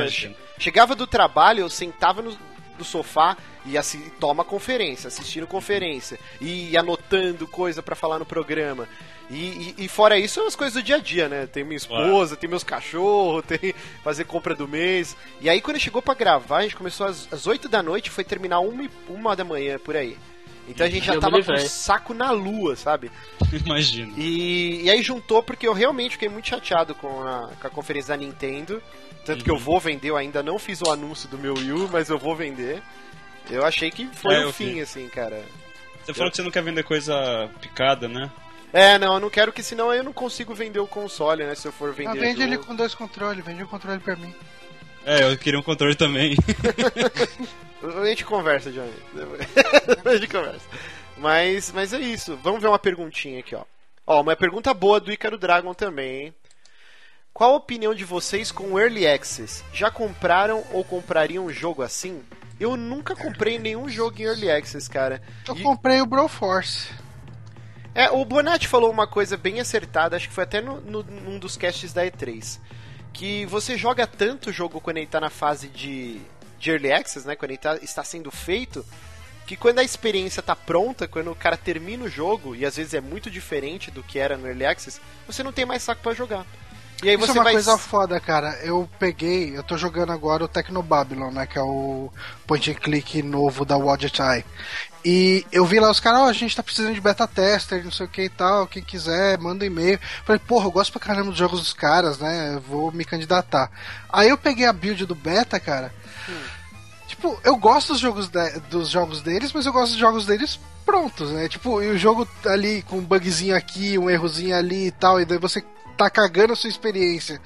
chegava do trabalho, eu sentava no, sofá e assim, toma conferência, assistindo conferência, e anotando coisa pra falar no programa. E, e- e fora isso, as coisas do dia a dia, né? Tem minha esposa, tem meus cachorros, [LAUGHS] tem fazer compra do mês. E aí, quando chegou pra gravar, a gente começou às, às 8 da noite, foi terminar uma, uma da manhã, por aí. Então a gente já Eu tava com o saco na lua, sabe? [LAUGHS] Imagino. E, e aí juntou porque eu realmente fiquei muito chateado com a, com a conferência da Nintendo. Tanto que eu vou vender, eu ainda não fiz o anúncio do meu Wii U, mas eu vou vender. Eu achei que foi É, o eu fim, vi. assim, cara. Você falou que você não quer vender coisa picada, né? É, não, eu não quero que senão eu não consigo vender o console, né? Se eu for vender. Ah, vende jogo. ele com dois controles, vende um controle pra mim. É, eu queria um controle também. [LAUGHS] A gente conversa, Johnny. [LAUGHS] a gente conversa. Mas, mas é isso. Vamos ver uma perguntinha aqui, ó. Ó, uma pergunta boa do Icaro Dragon também, hein? Qual a opinião de vocês com o Early Access? Já compraram ou comprariam um jogo assim? Eu nunca comprei nenhum jogo em Early Access, cara. Eu E- comprei o Broforce. É, o Bonatti falou uma coisa bem acertada, acho que foi até no, no- num dos casts da E3. Que você joga tanto o jogo quando ele tá na fase de, de Early Access, né? Quando ele tá- está sendo feito, que quando a experiência tá pronta, quando o cara termina o jogo, e às vezes é muito diferente do que era no Early Access, você não tem mais saco pra jogar. E aí Isso você é uma vai. coisa foda, cara. Eu peguei, eu tô jogando agora o Tecnobabylon, né? Que é o point and click novo da Wadget Eye. E eu vi lá os caras, ó, a gente tá precisando de beta tester, não sei o que e tal, quem quiser, manda um e-mail. Falei, porra, eu gosto pra caramba dos jogos dos caras, né? Vou me candidatar. Aí eu peguei a build do beta, cara. Tipo, eu gosto dos jogos, de- dos jogos deles, mas eu gosto dos jogos deles prontos, né? Tipo, e o jogo ali com um bugzinho aqui, um errozinho ali e tal, e daí você tá cagando a sua experiência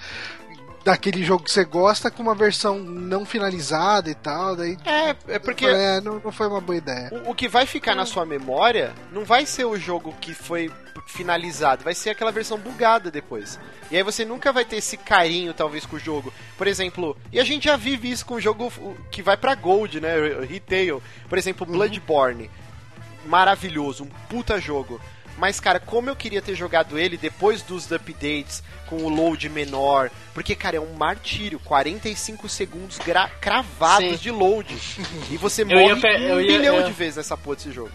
daquele jogo que você gosta com uma versão não finalizada e tal, daí É, é porque. é, não, não foi uma boa ideia. O, o que vai ficar na sua memória não vai ser o jogo que foi finalizado, vai ser aquela versão bugada depois. E aí você nunca vai ter esse carinho, talvez, com o jogo. Por exemplo, e a gente já vive isso com o jogo que vai pra Gold, né? o Retail. Por exemplo, Bloodborne. Maravilhoso, um puta jogo. Mas, cara, como eu queria ter jogado ele depois dos updates, com o load menor. Porque, cara, é um martírio. 45 segundos cravados Sim. de load. E você Eu morre ia um ia- bilhão eu- de vezes nessa porra desse jogo.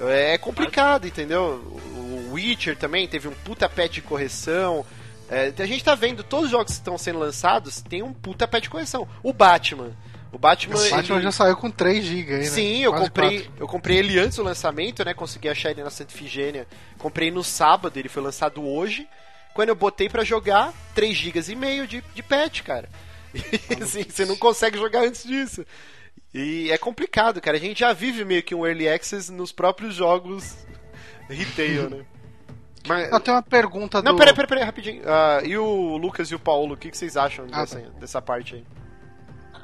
É complicado, entendeu? O Witcher também teve um puta patch de correção. É, a gente tá vendo, todos os jogos que estão sendo lançados tem um puta patch de correção. O Batman. O Batman. O Batman ele- já saiu com 3 GB né? Sim, eu Quase comprei, quatro. eu comprei ele antes do lançamento, né? Consegui achar ele na Santa Ifigênia. Comprei no sábado, ele foi lançado hoje. Quando eu botei pra jogar, 3 GB e meio de, de patch, cara. [LAUGHS] E, assim, você não consegue jogar antes disso. E é complicado, cara. A gente já vive meio que um early access nos próprios jogos [LAUGHS] retail, né? Mas... Eu tenho uma pergunta Não, do... peraí, peraí, peraí, rapidinho. Ah, e o Lucas e o Paulo, o que, que vocês acham Ah, dessa, dessa parte aí?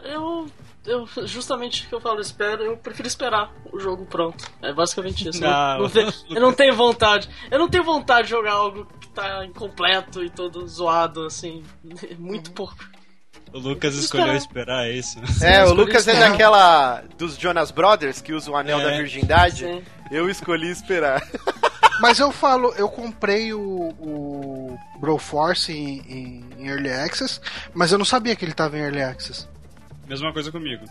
Eu, eu. Justamente o que eu falo, espero, eu prefiro esperar o jogo pronto. É basicamente isso. Não, Eu não, [LAUGHS] tenho, eu não tenho vontade. Eu não tenho vontade de jogar algo que tá incompleto e todo zoado, assim. [LAUGHS] Muito pouco. O Lucas escolheu esperar é isso. É, o Lucas é esperar. daquela dos Jonas Brothers que usa o anel É. da virgindade. Sim. Eu escolhi esperar. [LAUGHS] Mas eu falo, eu comprei o, o Broforce em, em, em Early Access, mas eu não sabia que ele tava em Early Access. Mesma coisa comigo.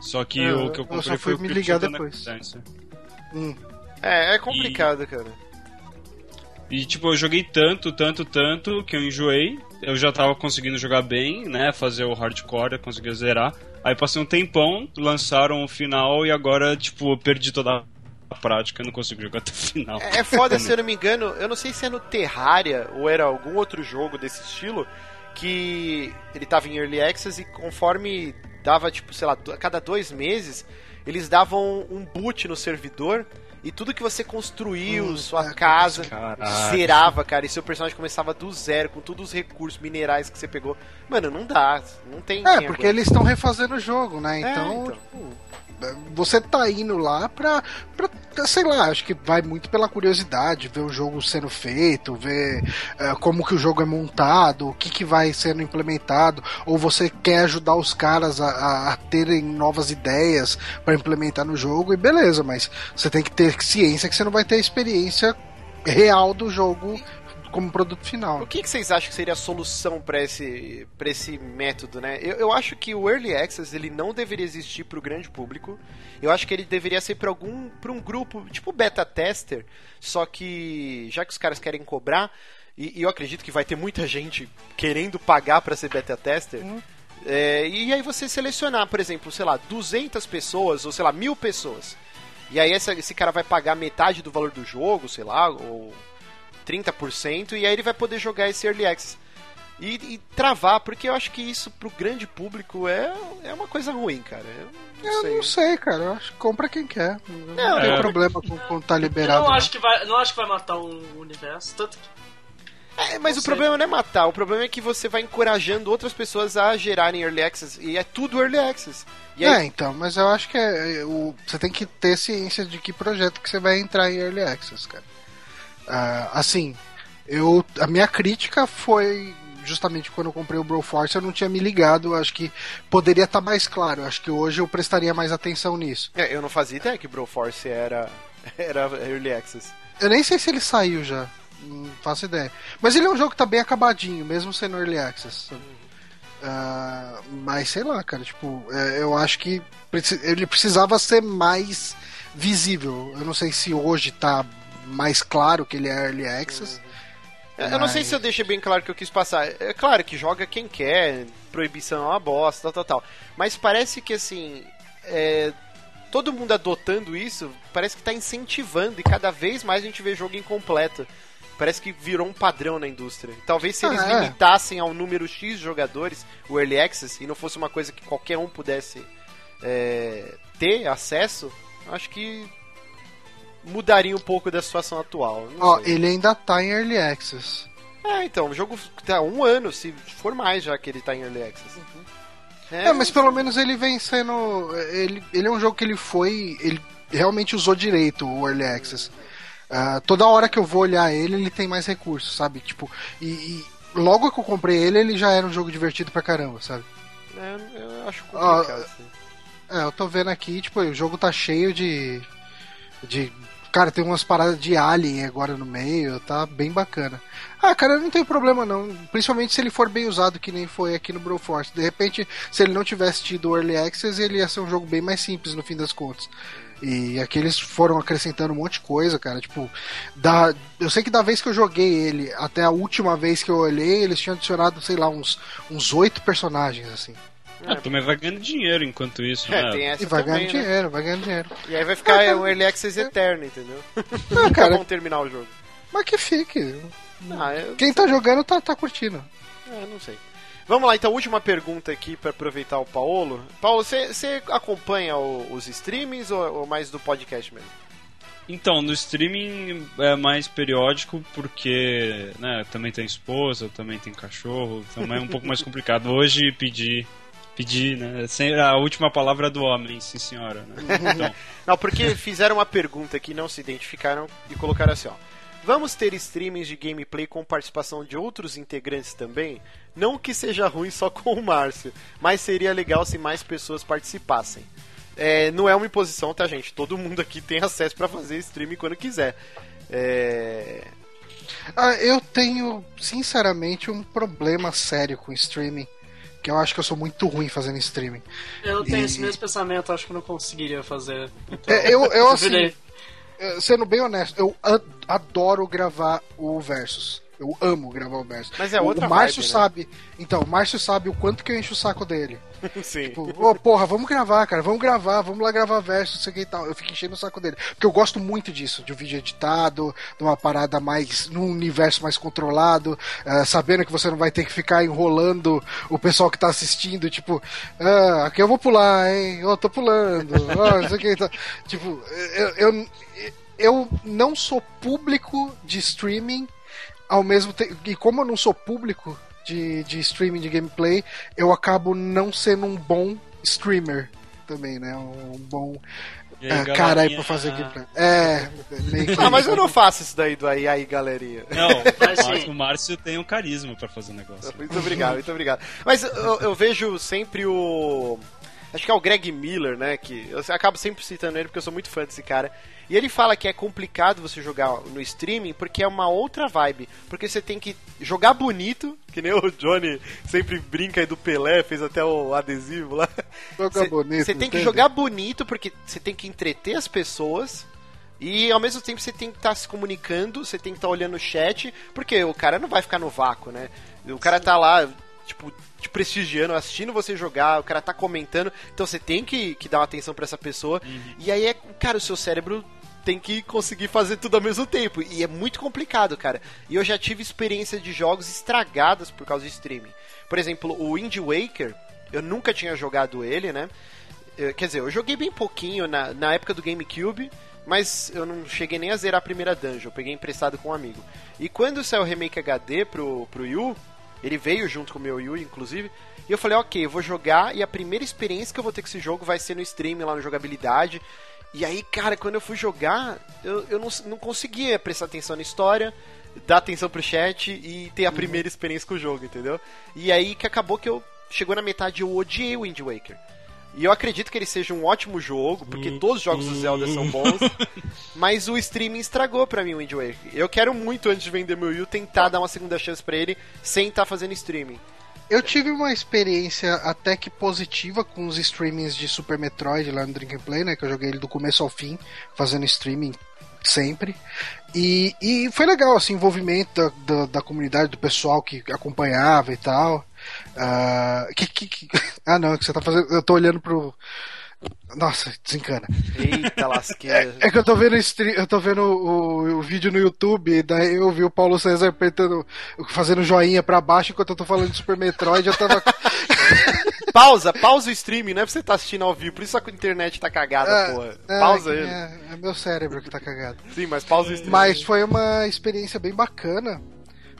Só que É, o que eu eu comprei só foi fui o me ligar depois. Hum. É, é complicado, cara. E tipo, eu joguei tanto, tanto, tanto que eu enjoei. Eu já tava conseguindo jogar bem, né? Fazer o hardcore, eu consegui zerar. Aí passei um tempão, lançaram o final e agora, tipo, eu perdi toda a prática, não consigo jogar até o final. É é foda, [LAUGHS] se eu não me engano, eu não sei se é no Terraria ou era algum outro jogo desse estilo, que ele tava em Early Access e conforme dava, tipo, sei lá, a cada dois meses, eles davam um boot no servidor e tudo que você construiu, Hum, sua é, casa, Caralho. zerava, cara, e seu personagem começava do zero, com todos os recursos minerais que você pegou. Mano, não dá, não tem É, porque aguente. eles estão refazendo o jogo, né? É, Então, então. tipo, você tá indo lá pra, pra. Sei lá, acho que vai muito pela curiosidade, ver o jogo sendo feito, ver eh, como que o jogo é montado, o que, que vai sendo implementado, ou você quer ajudar os caras a, a- terem novas ideias pra implementar no jogo, e beleza, mas você tem que ter ciência que você não vai ter experiência real do jogo como produto final. O que, que vocês acham que seria a solução para esse, pra esse método, né? Eu, eu acho que o Early Access ele não deveria existir para o grande público. Eu acho que ele deveria ser para algum para um grupo, tipo beta tester, só que já que os caras querem cobrar, e, e eu acredito que vai ter muita gente querendo pagar para ser beta tester. é, e aí você selecionar, por exemplo, sei lá, 200 pessoas ou sei lá, mil pessoas. E aí essa- esse cara vai pagar metade do valor do jogo, sei lá, ou 30%, e aí ele vai poder jogar esse Early Access. E, e travar, porque eu acho que isso pro grande público é, é uma coisa ruim, cara. Eu não Eu sei. não sei, cara. Eu acho que compra quem quer. Não, Não, tem é. problema com, com tá Eu liberado. não não. acho, que vai, não acho que vai matar o universo. Tanto que É, mas Não o sei. problema não é matar, o problema é que você vai encorajando outras pessoas a gerarem Early Access, e é tudo Early Access. E É, aí, então, mas eu acho que é, é, o, você tem que ter ciência de que projeto que você vai entrar em Early Access, cara. Ah, assim, eu, a minha crítica foi justamente quando eu comprei o Broforce, eu não tinha me ligado, acho que poderia estar mais claro, acho que hoje eu prestaria mais atenção nisso. É, eu não fazia ideia que Broforce era, [LAUGHS] era Early Access. Eu nem sei se ele saiu já, não faço ideia. Mas ele é um jogo que tá bem acabadinho, mesmo sendo Early Access. Ah, mas sei lá, cara, tipo, é, eu acho que ele precisava ser mais visível. Eu não sei se hoje tá mais claro que ele é Early Access. É, Eu não sei se eu deixei bem claro o que eu quis passar. É claro que joga quem quer, proibição é uma bosta, tal, tal, tal. Mas parece que assim. é, todo mundo adotando isso, parece que tá incentivando e cada vez mais a gente vê jogo incompleto. Parece que virou um padrão na indústria. Talvez se Ah, eles é. limitassem ao número X de jogadores, o Early Access, e não fosse uma coisa que qualquer um pudesse é, ter acesso, acho que mudaria um pouco da situação atual. Ó, sei. ele ainda tá em Early Access. É, então, o jogo tá um ano, se for mais já que ele tá em Early Access. É, mas pelo menos ele vem sendo. Ele, ele é um jogo que ele foi. Ele realmente usou direito o Early Access. Ah, toda hora que eu vou olhar ele, ele tem mais recursos, sabe? Tipo, e, e logo que eu comprei ele, ele já era um jogo divertido pra caramba, sabe? É, eu acho complicado. Ah, assim. É, eu tô vendo aqui, tipo, o jogo tá cheio de. de. Cara, tem umas paradas de alien agora no meio, tá bem bacana. Ah, cara, não tenho problema não. Principalmente se ele for bem usado, que nem foi aqui no Broforce. De repente, se ele não tivesse tido Early Access, ele ia ser um jogo bem mais simples no fim das contas. E aqui eles foram acrescentando um monte de coisa, cara. Tipo, da, eu sei que da vez que eu joguei ele até a última vez que eu olhei, eles tinham adicionado, sei lá, uns oito personagens, assim. Ah, também vai ganhando dinheiro enquanto isso, É, né? tem essa E vai também, ganhando né? dinheiro, vai ganhando dinheiro. E aí vai ficar um Early Access eterno, entendeu? [LAUGHS] Não, Nunca cara, vão terminar o jogo. mas que fique. Ah, eu, Quem tá jogando tá, tá curtindo. é, não sei. Vamos lá, então, última pergunta aqui pra aproveitar o Paulo. Paulo, você você acompanha o- os streamings ou, ou mais do podcast mesmo? Então, no streaming é mais periódico porque, né, também tem esposa, também tem cachorro, também é um pouco mais complicado. Hoje pedi, pedi, né, sem, a última palavra do homem, sim senhora, né? Então, [LAUGHS] Não, porque fizeram uma pergunta que não se identificaram e colocaram assim, ó. Vamos ter streamings de gameplay com participação de outros integrantes também? Não que seja ruim só com o Márcio, mas seria legal se mais pessoas participassem. É, não é uma imposição, tá, gente? Todo mundo aqui tem acesso pra fazer streaming quando quiser. É, Ah, eu tenho, sinceramente, um problema sério com streaming. Que eu acho que eu sou muito ruim fazendo streaming. Eu tenho E- esse mesmo pensamento, acho que eu não conseguiria fazer. Então, É, eu, eu [LAUGHS] assim, sendo bem honesto, eu adoro gravar o Versus. Eu amo gravar o Versus. Mas é O- outra o Márcio vibe, né? sabe. Então, o Márcio sabe o quanto que eu encho o saco dele. [LAUGHS] Sim. Tipo, ô porra, vamos gravar, cara, vamos gravar, vamos lá gravar verso, não sei o que e tal. Eu fico enchendo o saco dele. Porque eu gosto muito disso, de um vídeo editado, de uma parada mais. num universo mais controlado, eh, sabendo que você não vai ter que ficar enrolando o pessoal que tá assistindo, tipo, ah, aqui eu vou pular, hein? Eu tô pulando, [LAUGHS] ó, não sei o que e tal. Tipo, eu, eu, eu não sou público de streaming ao mesmo tempo. E como eu não sou público de, de streaming de gameplay, eu acabo não sendo um bom streamer também, né? Um bom E aí, é, cara aí pra fazer gameplay. É, meio que. Ah, mas eu não faço isso daí do aí, aí, galerinha. Não, Mas o. Márcio, o Márcio tem um carisma pra fazer o negócio. Muito obrigado, muito obrigado. Mas eu, eu vejo sempre o. Acho que é o Greg Miller, né? Que eu acabo sempre citando ele porque eu sou muito fã desse cara. E ele fala que é complicado você jogar no streaming porque é uma outra vibe. Porque você tem que jogar bonito, que nem o Johnny sempre brinca aí do Pelé, fez até o adesivo lá. Jogar bonito, Você tem que entende? jogar bonito porque você tem que entreter as pessoas. E ao mesmo tempo você tem que estar se comunicando, você tem que estar olhando o chat, porque o cara não vai ficar no vácuo, né? O cara tá lá, tipo, te prestigiando, assistindo você jogar, o cara tá comentando, então você tem que, que dar uma atenção pra essa pessoa. E aí é, cara, o seu cérebro tem que conseguir fazer tudo ao mesmo tempo. E é muito complicado, cara. E eu já tive experiência de jogos estragadas por causa de streaming. Por exemplo, o Wind Waker, eu nunca tinha jogado ele, né? Eu- quer dizer, eu joguei bem pouquinho na, na época do GameCube, mas eu não cheguei nem a zerar a primeira dungeon, eu peguei emprestado com um amigo. E quando saiu o remake HD pro, pro Yu, ele veio junto com o meu Yu, inclusive, e eu falei, ok, eu vou jogar, e a primeira experiência que eu vou ter com esse jogo vai ser no stream, lá no jogabilidade. E aí, cara, quando eu fui jogar, eu, eu não, não conseguia prestar atenção na história, dar atenção pro chat e ter a primeira experiência com o jogo, entendeu? E aí que acabou que eu chegou na metade eu odiei o Wind Waker. E eu acredito que ele seja um ótimo jogo, porque todos os jogos do Zelda são bons, [LAUGHS] mas o streaming estragou pra mim o Wind Waker. Eu quero muito, antes de vender meu Wii, tentar dar uma segunda chance pra ele sem estar fazendo streaming. Eu tive uma experiência até que positiva com os streamings de Super Metroid lá no Drink and Play, né? Que eu joguei ele do começo ao fim, fazendo streaming sempre. E, e foi legal, assim, envolvimento da, da, da comunidade, do pessoal que acompanhava e tal. Ah, que, que, que- [LAUGHS] ah, não, é que você tá fazendo. Eu tô olhando pro. Nossa, desencana. Eita lasqueira. É que eu tô vendo, o stream- eu tô vendo o, o vídeo no YouTube, daí eu vi o Paulo César apertando, fazendo joinha pra baixo enquanto eu tô falando de Super Metroid, eu tava. [LAUGHS] pausa, pausa o streaming, não é pra você estar assistindo ao vivo, por isso a internet tá cagada, É, porra. é, pausa que ele. É, é meu cérebro que tá cagado. Sim, mas pausa o streaming. Mas foi uma experiência bem bacana,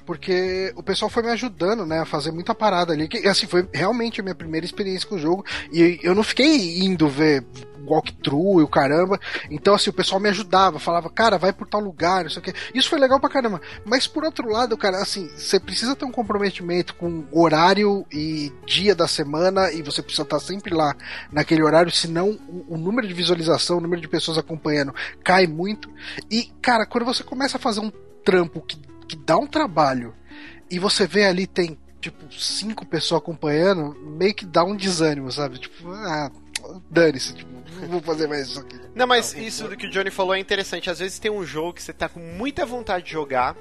porque o pessoal foi me ajudando, né, a fazer muita parada ali. Que, assim, foi realmente a minha primeira experiência com o jogo. E eu não fiquei indo ver walkthrough e o caramba. Então, assim, o pessoal me ajudava, falava, cara, vai por tal lugar, não sei o quê. Isso foi legal pra caramba. Mas por outro lado, cara, assim, você precisa ter um comprometimento com horário e dia da semana e você precisa estar sempre lá naquele horário, senão o, o número de visualização, o número de pessoas acompanhando cai muito. E, cara, quando você começa a fazer um trampo que, que dá um trabalho e você vê ali tem tipo cinco pessoas acompanhando, meio que dá um desânimo, sabe? Tipo, ah, dane-se, tipo, não vou fazer mais isso aqui. Não, mas isso do que o Johnny falou é interessante. Às vezes tem um jogo que você tá com muita vontade de jogar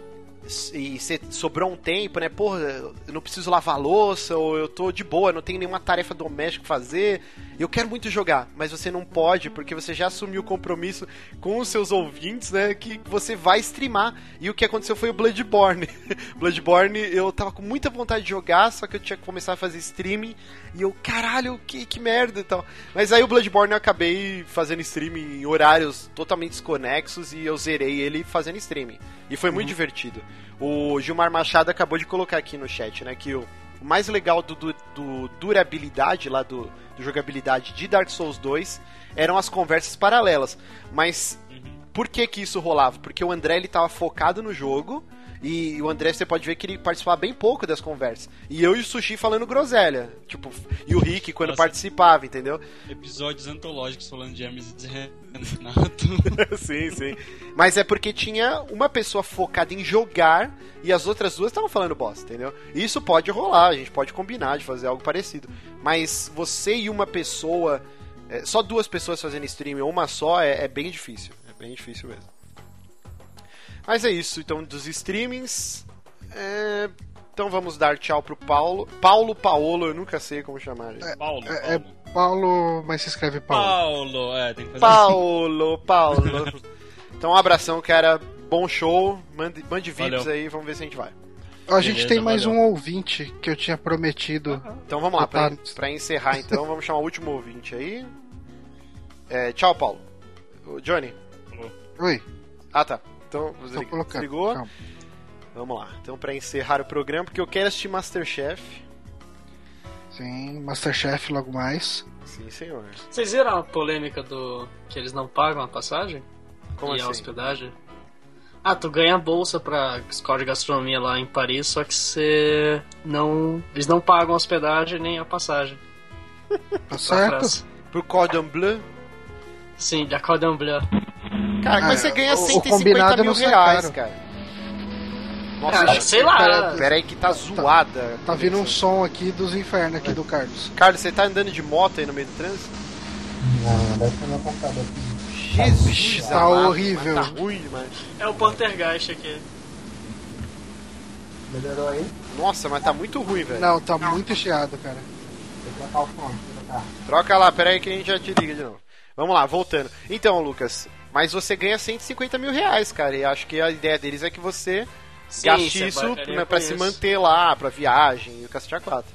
e você sobrou um tempo, né? Porra, eu não preciso lavar louça, ou eu tô de boa, não tenho nenhuma tarefa doméstica pra fazer. Eu quero muito jogar, mas você não pode, porque você já assumiu o compromisso com os seus ouvintes, né? Que você vai streamar. E o que aconteceu foi o Bloodborne. [LAUGHS] Bloodborne, eu tava com muita vontade de jogar, só que eu tinha que começar a fazer streaming. E eu, caralho, que, que merda e tal. Mas aí o Bloodborne eu acabei fazendo streaming em horários totalmente desconexos e eu zerei ele fazendo streaming. E foi muito divertido. O Gilmar Machado acabou de colocar aqui no chat, né, que o, o mais legal do, do, do durabilidade lá do, do jogabilidade de Dark Souls 2 eram as conversas paralelas. Mas por que que isso rolava? Porque o André ele tava focado no jogo E o André, você pode ver que ele participava bem pouco das conversas. E eu e o Sushi falando groselha. Tipo, e o Rick quando Nossa. participava, entendeu? Episódios antológicos falando de Hermes e Renato. [LAUGHS] sim, sim. Mas é porque tinha uma pessoa focada em jogar e as outras duas estavam falando bosta, entendeu? Isso pode rolar, a gente pode combinar de fazer algo parecido. Mas você e uma pessoa, é, só duas pessoas fazendo stream ou uma só é, é bem difícil. É bem difícil mesmo. Mas é isso, então dos streamings. é, Então vamos dar tchau pro Paulo. Paulo Paolo, eu nunca sei como chamar. ele. Paulo, É, é Paulo. Paulo, mas se escreve Paulo. Paulo, é, tem que fazer assim. Paulo, Paulo. [LAUGHS] Então um abração, cara. Bom show. Mande, mande VIPs Valeu. aí, vamos ver se a gente vai. a gente beleza, tem mais valeu. um ouvinte que eu tinha prometido. Então vamos lá, pra, Tá. pra encerrar então, vamos chamar o último ouvinte aí. É, tchau, Paulo. O Johnny. Oi, Ah, tá. Então, tô desliga- colocando. desligou? Calma. Vamos lá. Então, pra encerrar o programa, porque eu quero assistir Masterchef. Sim, Masterchef logo mais. Sim, senhor. Vocês viram a polêmica do que eles não pagam a passagem? Como e a assim? hospedagem? Ah, tu ganha a bolsa pra escola de gastronomia lá em Paris, só que você não. Eles não pagam a hospedagem nem a passagem. Tá certo? Pro Cordon Bleu. Sim, da Cordon Bleu. Cara, Ah, mas você ganha o- o 150 combinado mil reais, cara. Nossa, Cara, sei lá. Pera- Pera aí que tá zoada. Tá vindo um som aqui dos infernos aqui do Carlos. Carlos, você tá andando de moto aí no meio do trânsito? Não, deve ser meu computador aqui. Jesus, Tá amado, horrível. mas Tá ruim demais. É o Poltergeist aqui. Melhorou aí? Nossa, mas tá muito ruim, velho. Não, tá muito chiado, cara. Vou trocar o fone, vou trocar. Troca lá, pera aí que a gente já te liga de novo. Vamos lá, voltando. Então, Lucas, mas você ganha 150 mil reais, cara. E acho que a ideia deles é que você Sim, gaste isso né, pra se isso. manter lá, pra viagem e o cacete a quatro.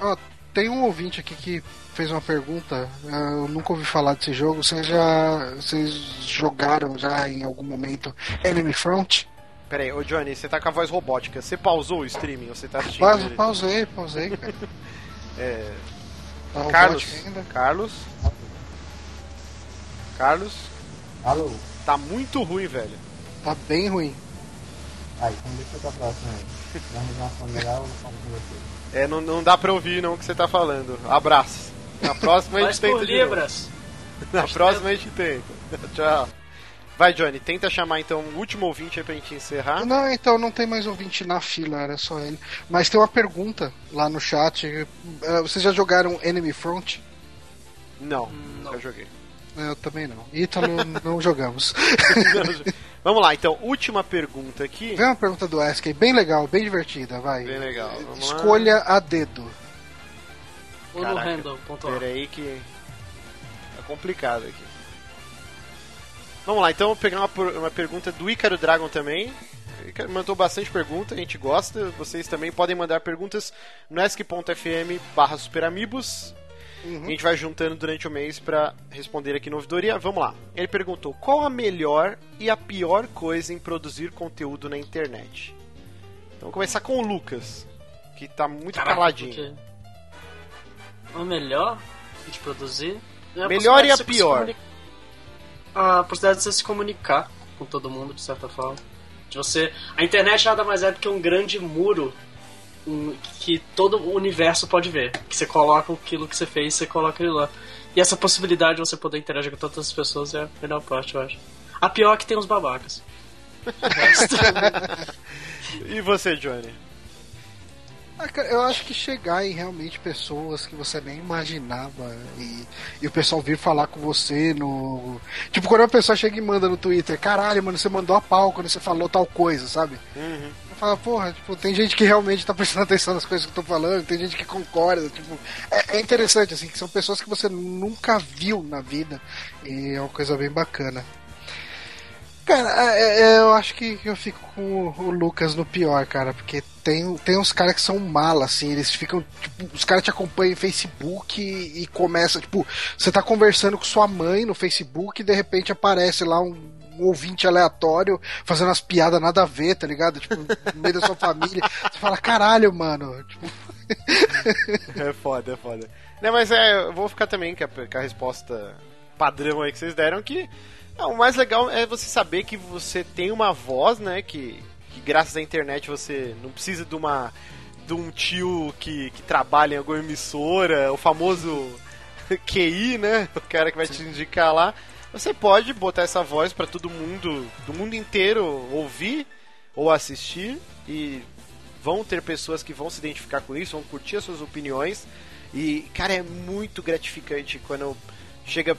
Ó, tem um ouvinte aqui que fez uma pergunta. ah, Eu nunca ouvi falar desse jogo. Vocês já. Vocês jogaram já em algum momento Enemy Front? Pera aí, ô Johnny, você tá com a voz robótica. Você pausou o streaming ou você tá assistindo? Pausa, ele? pausei, pausei, cara. [LAUGHS] É, Tá Carlos, ainda. Carlos, Carlos, Alô? tá muito ruim, velho. Tá bem ruim. Aí, então deixa pra próxima aí. Vamos uma legal, eu falo com você. É, não, não dá pra ouvir não o que você tá falando. Abraço. Na próxima a gente tenta de novo. libras. [LAUGHS] Na próxima a gente tenta. [LAUGHS] Tchau. Vai, Johnny, tenta chamar então o último ouvinte aí pra gente encerrar. Não, então não tem mais ouvinte na fila, era só ele. Mas tem uma pergunta lá no chat. Ah, Vocês já jogaram Enemy Front? Não, Não. eu joguei. Eu também não. Ítalo, [LAUGHS] não jogamos. [LAUGHS] Vamos lá, então, última pergunta aqui. Vem uma pergunta do Ask aí, bem legal, bem divertida, vai. Bem legal. Vamos lá. Escolha a dedo. Ou no Caraca, handle.org. Pera aí que é complicado aqui. Vamos lá, então vou pegar uma, uma pergunta do Ícaro Dragon também. O Ícaro mandou bastante pergunta, a gente gosta. Vocês também podem mandar perguntas no ask.fm barra. Uhum. A gente vai juntando durante o mês pra responder aqui no ouvidoria. Vamos lá. Ele perguntou: qual a melhor e a pior coisa em produzir conteúdo na internet? Então vamos começar com o Lucas, que tá muito Caraca, caladinho. porque O melhor de produzir. é a Melhor e a possibilidade de você se pior? comuni- A possibilidade de você se comunicar com todo mundo, de certa forma. De você. A internet nada mais é do que um grande muro que todo o universo pode ver. Que você coloca aquilo que você fez, você coloca ele lá. E essa possibilidade de você poder interagir com todas as pessoas é a melhor parte, eu acho. A pior é que tem os babacas. [LAUGHS] E você, Johnny? Ah, cara, eu acho que chegar em realmente pessoas que você nem imaginava e, e o pessoal vir falar com você no. Tipo, quando uma pessoa chega e manda no Twitter, caralho, mano, você mandou a pau quando você falou tal coisa, sabe? Uhum. Eu falo, porra, tipo, tem gente que realmente tá prestando [LAUGHS] atenção nas coisas que eu tô falando, tem gente que concorda, tipo, é, é interessante, assim, que são pessoas que você nunca viu na vida e é uma coisa bem bacana. Cara, é- é- eu acho que eu fico com o, Lucas no pior, cara, porque tem, tem uns caras que são mala, assim, eles ficam, tipo, os caras te acompanham em Facebook e, e começa, tipo, você tá conversando com sua mãe no Facebook e de repente aparece lá um, um ouvinte aleatório fazendo umas piadas nada a ver, tá ligado? Tipo, no meio da sua família. Você fala, caralho, mano. Tipo, É foda, é foda. Não, mas é, eu vou ficar também com a, com a resposta padrão aí que vocês deram, que o mais legal é você saber que você tem uma voz, né, que que graças à internet você não precisa de uma de um tio que, que trabalha em alguma emissora, o famoso [LAUGHS] QI, né? O cara que vai te indicar lá. Você pode botar essa voz para todo mundo, do mundo inteiro ouvir ou assistir e vão ter pessoas que vão se identificar com isso, vão curtir as suas opiniões. E, cara, é muito gratificante quando chega,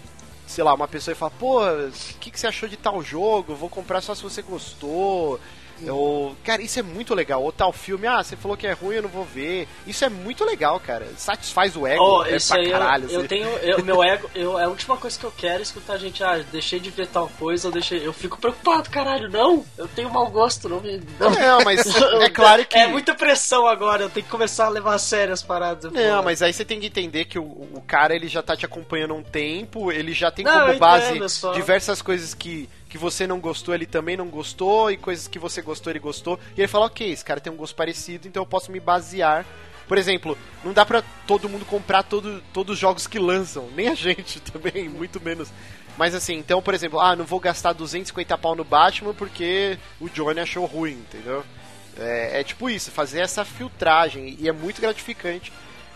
sei lá, uma pessoa e fala: pô, o que, que você achou de tal jogo? Vou comprar só se você gostou. Ou, cara, isso é muito legal. Ou tal filme, ah, você falou que é ruim, eu não vou ver. Isso é muito legal, cara. Satisfaz o ego. Oh, é isso pra caralho. eu, eu assim. tenho. Eu, meu ego, eu, é a última coisa que eu quero é escutar a gente, ah, deixei de ver tal coisa, eu deixei. Eu fico preocupado, caralho, não! Eu tenho mau gosto, não me. Não, Não, mas [LAUGHS] é claro que. É muita pressão agora, eu tenho que começar a levar a sério as paradas. Não, mas aí você tem que entender que o, o cara ele já tá te acompanhando há um tempo, ele já tem Não, como eu base diversas coisas que, que você não gostou, ele também não gostou, e coisas que você gostou, ele gostou. E ele fala, ok, esse cara tem um gosto parecido, então eu posso me basear. Por exemplo, não dá pra todo mundo comprar todo, todos os jogos que lançam, nem a [LAUGHS] gente também, muito menos. Mas assim, então, por exemplo, ah, não vou gastar 250 pau no Batman porque o Johnny achou ruim, entendeu? É, é tipo isso, fazer essa filtragem, e é muito gratificante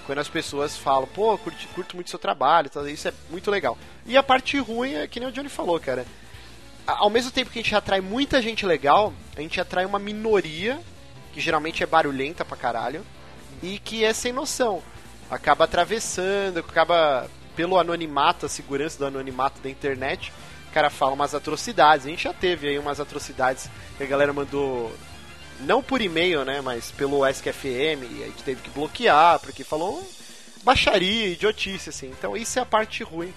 quando as pessoas falam, pô, curto, curto muito seu trabalho, isso é muito legal. E a parte ruim é que nem o Johnny falou, cara. Ao mesmo tempo que a gente atrai muita gente legal, a gente atrai uma minoria, que geralmente é barulhenta pra caralho, e que é sem noção. Acaba atravessando, acaba pelo anonimato, a segurança do anonimato da internet, o cara fala umas atrocidades. A gente já teve aí umas atrocidades que a galera mandou não por e-mail, né, mas pelo SQFM, e a gente teve que bloquear, porque falou baixaria, idiotice, assim. Então isso é a parte ruim.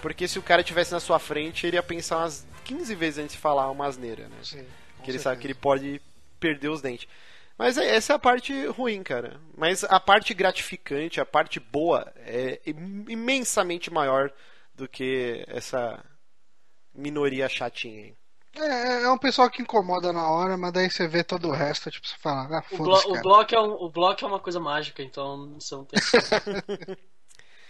Porque se o cara tivesse na sua frente, ele ia pensar umas 15 vezes antes de falar uma asneira, né? Sim, que ele sabe que ele pode perder os dentes. Mas é- essa é a parte ruim, cara. Mas a parte gratificante, a parte boa, é im- imensamente maior do que essa minoria chatinha aí. É, é um pessoal que incomoda na hora, mas daí você vê todo o resto, tipo, você fala, ah, O, blo foda-se, o, cara. bloco é um, o bloco é uma coisa mágica, então você não tem. [LAUGHS]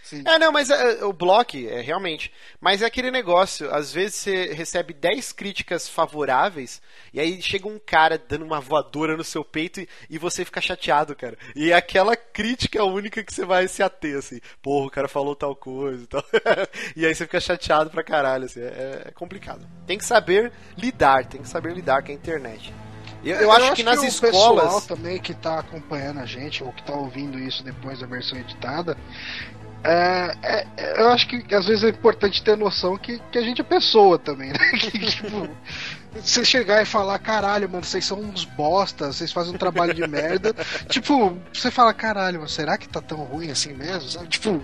Sim. É, não, mas é, o block, é realmente. Mas é aquele negócio, às vezes você recebe 10 críticas favoráveis, e aí chega um cara dando uma voadora no seu peito e, e você fica chateado, cara. E aquela crítica é a única que você vai se ater, assim. Porra, o cara falou tal coisa e tal. [LAUGHS] e aí você fica chateado pra caralho, assim. É, é complicado. Tem que saber lidar, tem que saber lidar com a internet. Eu, eu acho que nas o escolas. pessoal também que tá acompanhando a gente, ou que tá ouvindo isso depois da versão editada, é, é- eu acho que às vezes é importante ter noção que, que a gente é pessoa também, né? [LAUGHS] Que, tipo, você chegar e falar, caralho, mano, vocês são uns bostas, vocês fazem um trabalho de merda. tipo, você fala, caralho, mano, será que tá tão ruim assim mesmo? Sabe? Tipo,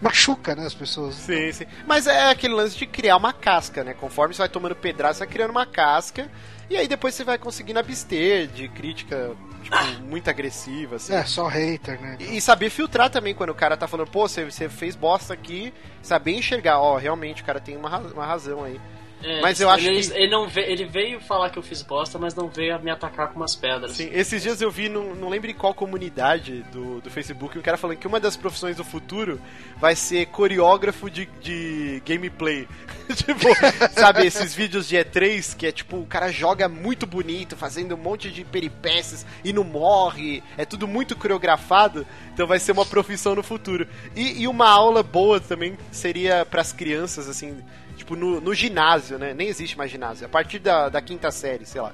machuca, né, as pessoas. Sim, sim. Mas é aquele lance de criar uma casca, né? Conforme você vai tomando pedrada, você vai criando uma casca. E aí depois você vai conseguindo abster de crítica, tipo, muito agressiva, assim. É, só hater, né? E e saber filtrar também quando o cara tá falando, pô, você, você fez bosta aqui, saber enxergar, ó, realmente o cara tem uma, uma razão aí. É, Mas eu acho ele, que- ele não ve- ele veio falar que eu fiz bosta, mas não veio me atacar com umas pedras. Sim, esses dias eu vi, não, não lembro em qual comunidade do, do Facebook, um cara falando que uma das profissões do futuro vai ser coreógrafo de, de gameplay. [LAUGHS] tipo, sabe, esses vídeos de E3 que é tipo, o cara joga muito bonito, fazendo um monte de peripécias e não morre, é tudo muito coreografado, então vai ser uma profissão no futuro. E, e uma aula boa também seria pras crianças, assim, tipo, no, no ginásio, né? Nem existe mais ginásio, a partir da, da quinta série, sei lá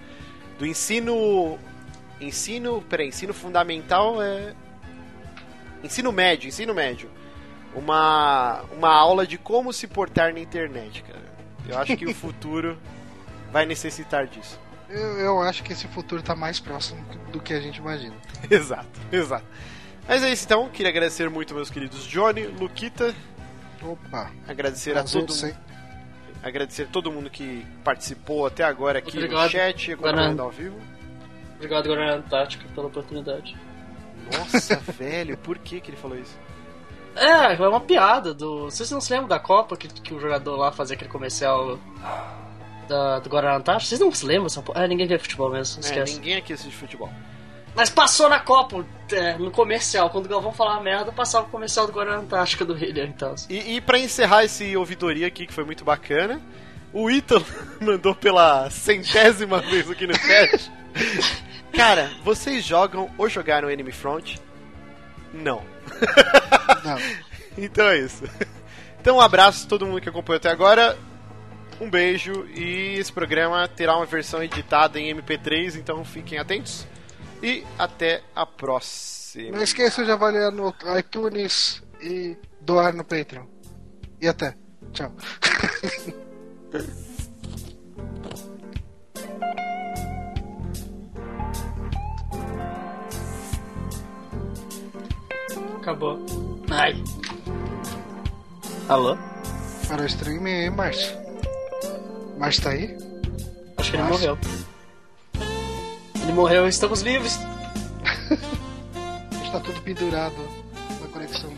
do ensino. Ensino. Peraí, ensino fundamental é. Ensino médio, ensino médio. Uma, uma aula de como se portar na internet, cara. Eu acho que o [LAUGHS] futuro vai necessitar disso. Eu, eu acho que esse futuro tá mais próximo do que a gente imagina. [LAUGHS] exato, exato. Mas é isso então, queria agradecer muito meus queridos Johnny, Luquita, Opa, agradecer a todo ser. Agradecer a todo mundo que participou até agora aqui no Obrigado. chat, acompanhando ao vivo. Obrigado, Guarani Antártica, pela oportunidade. Nossa, [LAUGHS] velho, por que que ele falou isso? É, é uma piada do. Vocês não se lembram da Copa que, que o jogador lá fazia aquele comercial da, do Guarani Antártica? Vocês não se lembram? dessa porra? É, ninguém vê futebol mesmo, É, esquece. ninguém aqui assiste futebol. Mas passou na Copa, é, no comercial. Quando o Galvão falava merda, passava o comercial do Guarani Antártica do Rio, então. E, e para encerrar esse ouvidoria aqui, que foi muito bacana, o Ítalo [LAUGHS] mandou pela centésima vez aqui no chat [LAUGHS] Cara, vocês jogam ou jogaram Enemy Front? Não. Não. [LAUGHS] Então é isso. Então um abraço a todo mundo que acompanhou até agora. Um beijo e esse programa terá uma versão editada em MP3, então fiquem atentos. E até a próxima. Não esqueça de avaliar no iTunes e doar no Patreon. E até. Tchau. [LAUGHS] Acabou. Ai. Alô? Para o stream aí, Márcio. Márcio tá aí? Acho que ele morreu. Ele morreu, estamos livres. [LAUGHS] Está tudo pendurado na conexão